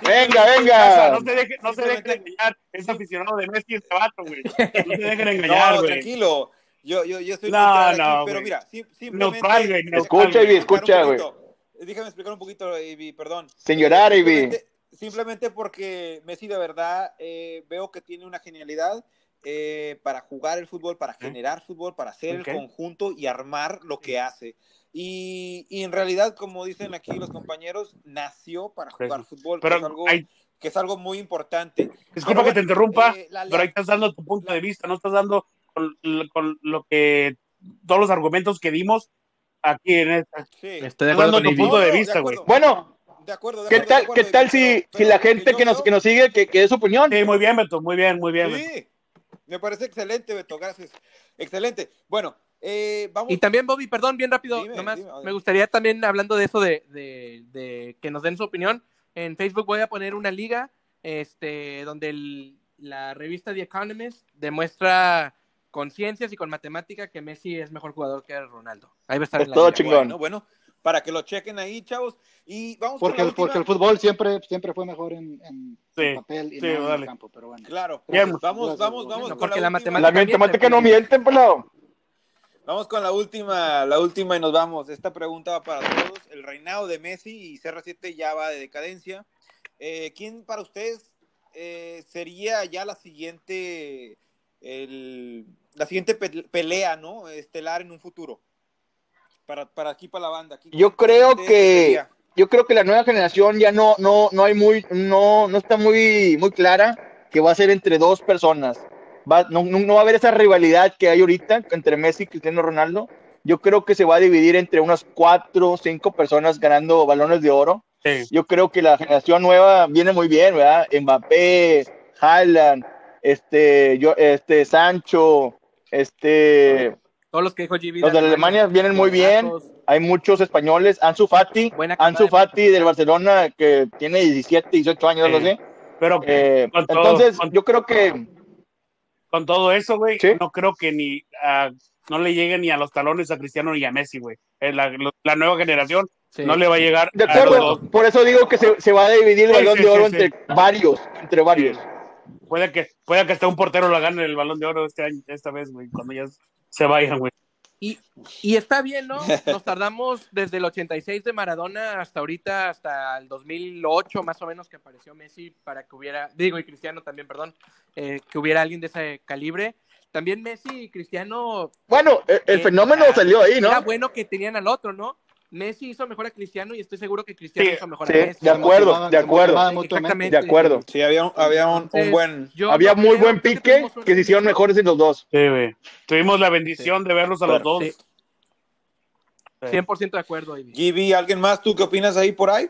Venga, venga. No se deje, no se dejen Simplemente- engañar. Es aficionado de Messi este vato, güey. No se dejen engañar, No, güey. tranquilo. Yo, yo, yo estoy No, neutral aquí, no, pero güey. mira, sim- simplemente. Neutral, güey, neutral, Escucha. Ivy, escucha, güey. Déjame explicar un poquito, Ivy, perdón. Sin llorar, Ivy. Simplemente, simplemente porque Messi de verdad eh, veo que tiene una genialidad eh, para jugar el fútbol, para generar fútbol, para hacer el conjunto y armar lo que hace. Y, y en realidad, como dicen aquí los compañeros, nació para jugar fútbol, que, es Pero algo, hay- que es algo muy importante. disculpa Pero que te interrumpa, eh, la pero ahí estás dando tu punto de vista, no estás dando con, con lo que todos los argumentos que dimos aquí en esta. Sí. Estoy de acuerdo con tu punto de vista, güey. Bueno, De acuerdo, de ¿qué acuerdo, tal, de qué acuerdo, tal pero- si, si la gente que nos, que nos sigue, que, que dé su opinión? Sí, muy bien, Beto, muy bien, muy bien. Beto. Sí, me parece excelente, Beto, gracias. Excelente. Bueno, eh, vamos. Y también, Bobby, perdón, bien rápido, Dime, nomás dime, me gustaría también, hablando de eso de, de- de que nos den su opinión, en Facebook voy a poner una liga este, donde el- la revista The Economist demuestra con ciencias y con matemática que Messi es mejor jugador que Ronaldo. Ahí va a estar Es en la todo chingón. Bueno, bueno, para que lo chequen ahí, chavos. Y vamos Porque, con la el- porque el fútbol siempre, siempre fue mejor en, en- Sí, en papel y sí, no en el campo, pero bueno. Claro. Bien, Vamos, vamos, vamos No, con porque la, la matemática no miente, miente, pelado. Vamos con la última, la última y nos vamos. Esta pregunta va para todos. El reinado de Messi y CR7 ya va de decadencia. Eh, ¿Quién para ustedes eh, sería ya la siguiente, el- la siguiente pe- pelea, ¿no? Estelar en un futuro. Para, para aquí, para la banda. ¿Quién- Yo creo que yo creo que la nueva generación ya no no no hay muy no no está muy muy clara que va a ser entre dos personas. Va, no, no, no va a haber esa rivalidad que hay ahorita entre Messi y Cristiano Ronaldo. Yo creo que se va a dividir entre unas cuatro o cinco personas ganando balones de oro. Sí. Yo creo que la generación nueva viene muy bien, ¿verdad? Mbappé, Haaland, este, yo, este, Sancho, este, Todos los que dijo GB. los de Alemania vienen muy bien. Hay muchos españoles. Ansu Fati, Ansu de Fati del Barcelona que tiene 17, 18 años, no sé. Pero Eh, Con todo, entonces, con- yo creo que con todo eso, güey, Sí. no creo que ni ah, no le llegue ni a los talones a Cristiano ni a Messi, güey. La, nueva generación Sí. no le va a llegar de a los acuerdo. dos. Por eso digo que se, se va a dividir el Sí, balón sí, de oro sí, sí. entre varios, entre varios. Puede que, puede que hasta un portero lo gane el balón de oro este año, esta vez, güey, cuando ya se vayan, güey. Y, y está bien, ¿no? Nos tardamos desde el 86 de Maradona hasta ahorita, hasta el 2008 más o menos que apareció Messi para que hubiera, digo, y Cristiano también, perdón, eh, que hubiera alguien de ese calibre. También Messi y Cristiano, Bueno, el, el Eh, fenómeno era- salió ahí, ¿no? era bueno que tenían al otro, ¿no? Messi hizo mejor a Cristiano y estoy seguro que Cristiano Sí, hizo mejor sí, a Messi. de acuerdo, motivaban- de acuerdo. Exactamente. De acuerdo. Sí, había un, había un, un Entonces, buen... Había no muy creo- buen que pique que se hicieron mejores en los dos. Sí, güey. Tuvimos la bendición de verlos a los dos. Sí, 100% de acuerdo, Ivy. GB, ¿alguien más? ¿Tú qué opinas ahí por ahí?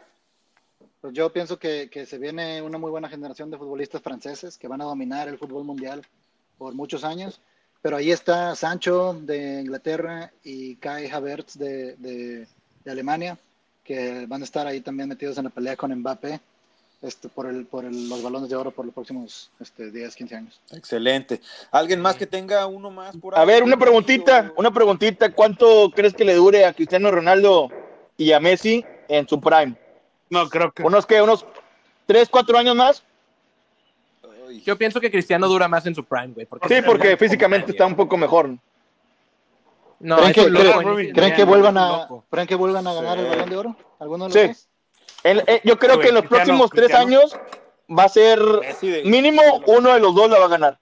Pues yo pienso que, que se viene una muy buena generación de futbolistas franceses que van a dominar el fútbol mundial por muchos años. Pero ahí está Sancho de Inglaterra y Kai Havertz de, de- de Alemania, que van a estar ahí también metidos en la pelea con Mbappé este, por, el, por el- los balones de oro por los próximos este, 10, 15 años. Excelente. ¿Alguien más que tenga uno más por ahí? A ver, una preguntita, una preguntita. ¿Cuánto crees que le dure a Cristiano Ronaldo y a Messi en su prime? No, creo que. ¿Unos qué? ¿Unos 3, 4 años más? Yo pienso que Cristiano dura más en su prime, güey. Porque Sí, porque físicamente está un poco mejor. No, ¿Creen que, creen- que vuelvan a, creen que vuelvan a ganar Sí. el balón de oro? ¿Alguno de los Sí. dos? El- eh, yo creo que en los Cristiano, próximos tres Cristiano. años va a ser mínimo uno de los dos la va a ganar.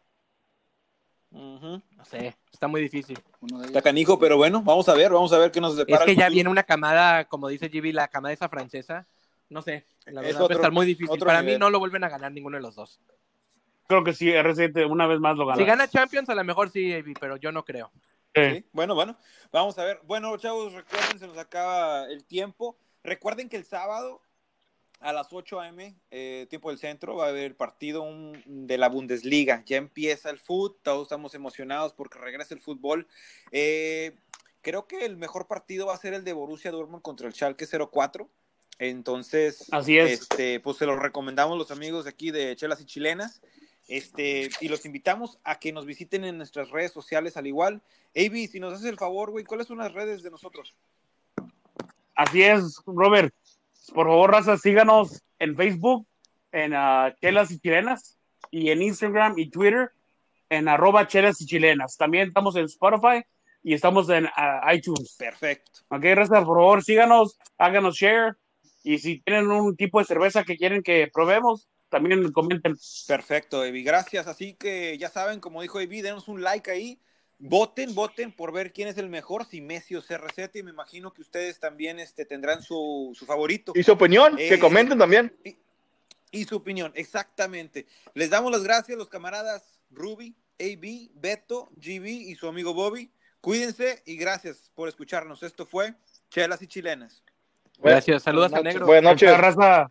No sé, está muy difícil. Uno de ellos. Está canijo, pero bueno, vamos a ver, vamos a ver qué nos depara. Es que ya viene una camada, como dice GB, la camada esa francesa. No sé, la Es verdad va a estar muy difícil. Para nivel. mí no lo vuelven a ganar ninguno de los dos. Creo que sí, R7 una vez más lo gana. Si gana Champions, a lo mejor sí, AB, pero yo no creo. Sí. Bueno, bueno, vamos a ver. Bueno, chavos, recuerden, se nos acaba el tiempo. Recuerden que el sábado a las 8 a.m., eh, tiempo del centro, va a haber el partido un- de la Bundesliga. Ya empieza el fútbol, todos estamos emocionados porque regresa el fútbol. Eh, creo que el mejor partido va a ser el de Borussia Dortmund contra el Schalke 04. Entonces, Así es. este, pues se los recomendamos los amigos de aquí de Chelas y Chilenas. Este, y los invitamos a que nos visiten en nuestras redes sociales al igual. AB, si nos haces el favor, güey, ¿cuáles son las redes de nosotros? Así es, Robert. Por favor, raza, síganos en Facebook, en ah, Chelas y Chilenas, y en Instagram y Twitter, en arroba Chelas y Chilenas. También estamos en Spotify y estamos en ah, iTunes. Perfecto. Ok, raza, por favor, síganos, háganos share. Y si tienen un tipo de cerveza que quieren que probemos, también comenten. Perfecto, Evi, gracias. Así que ya saben, como dijo Evi, denos un like ahí. Voten, voten por ver quién es el mejor, si Messi o CR7. Y me imagino que ustedes también este, tendrán su, su favorito. Y su opinión, que Eh, comenten también. Y su opinión, exactamente. Les damos las gracias a los camaradas Ruby, AB, Beto, GB y su amigo Bobby. Cuídense y gracias por escucharnos. Esto fue Chelas y Chilenas. Gracias, saludos a buenas Negro. Buenas noches. Raza,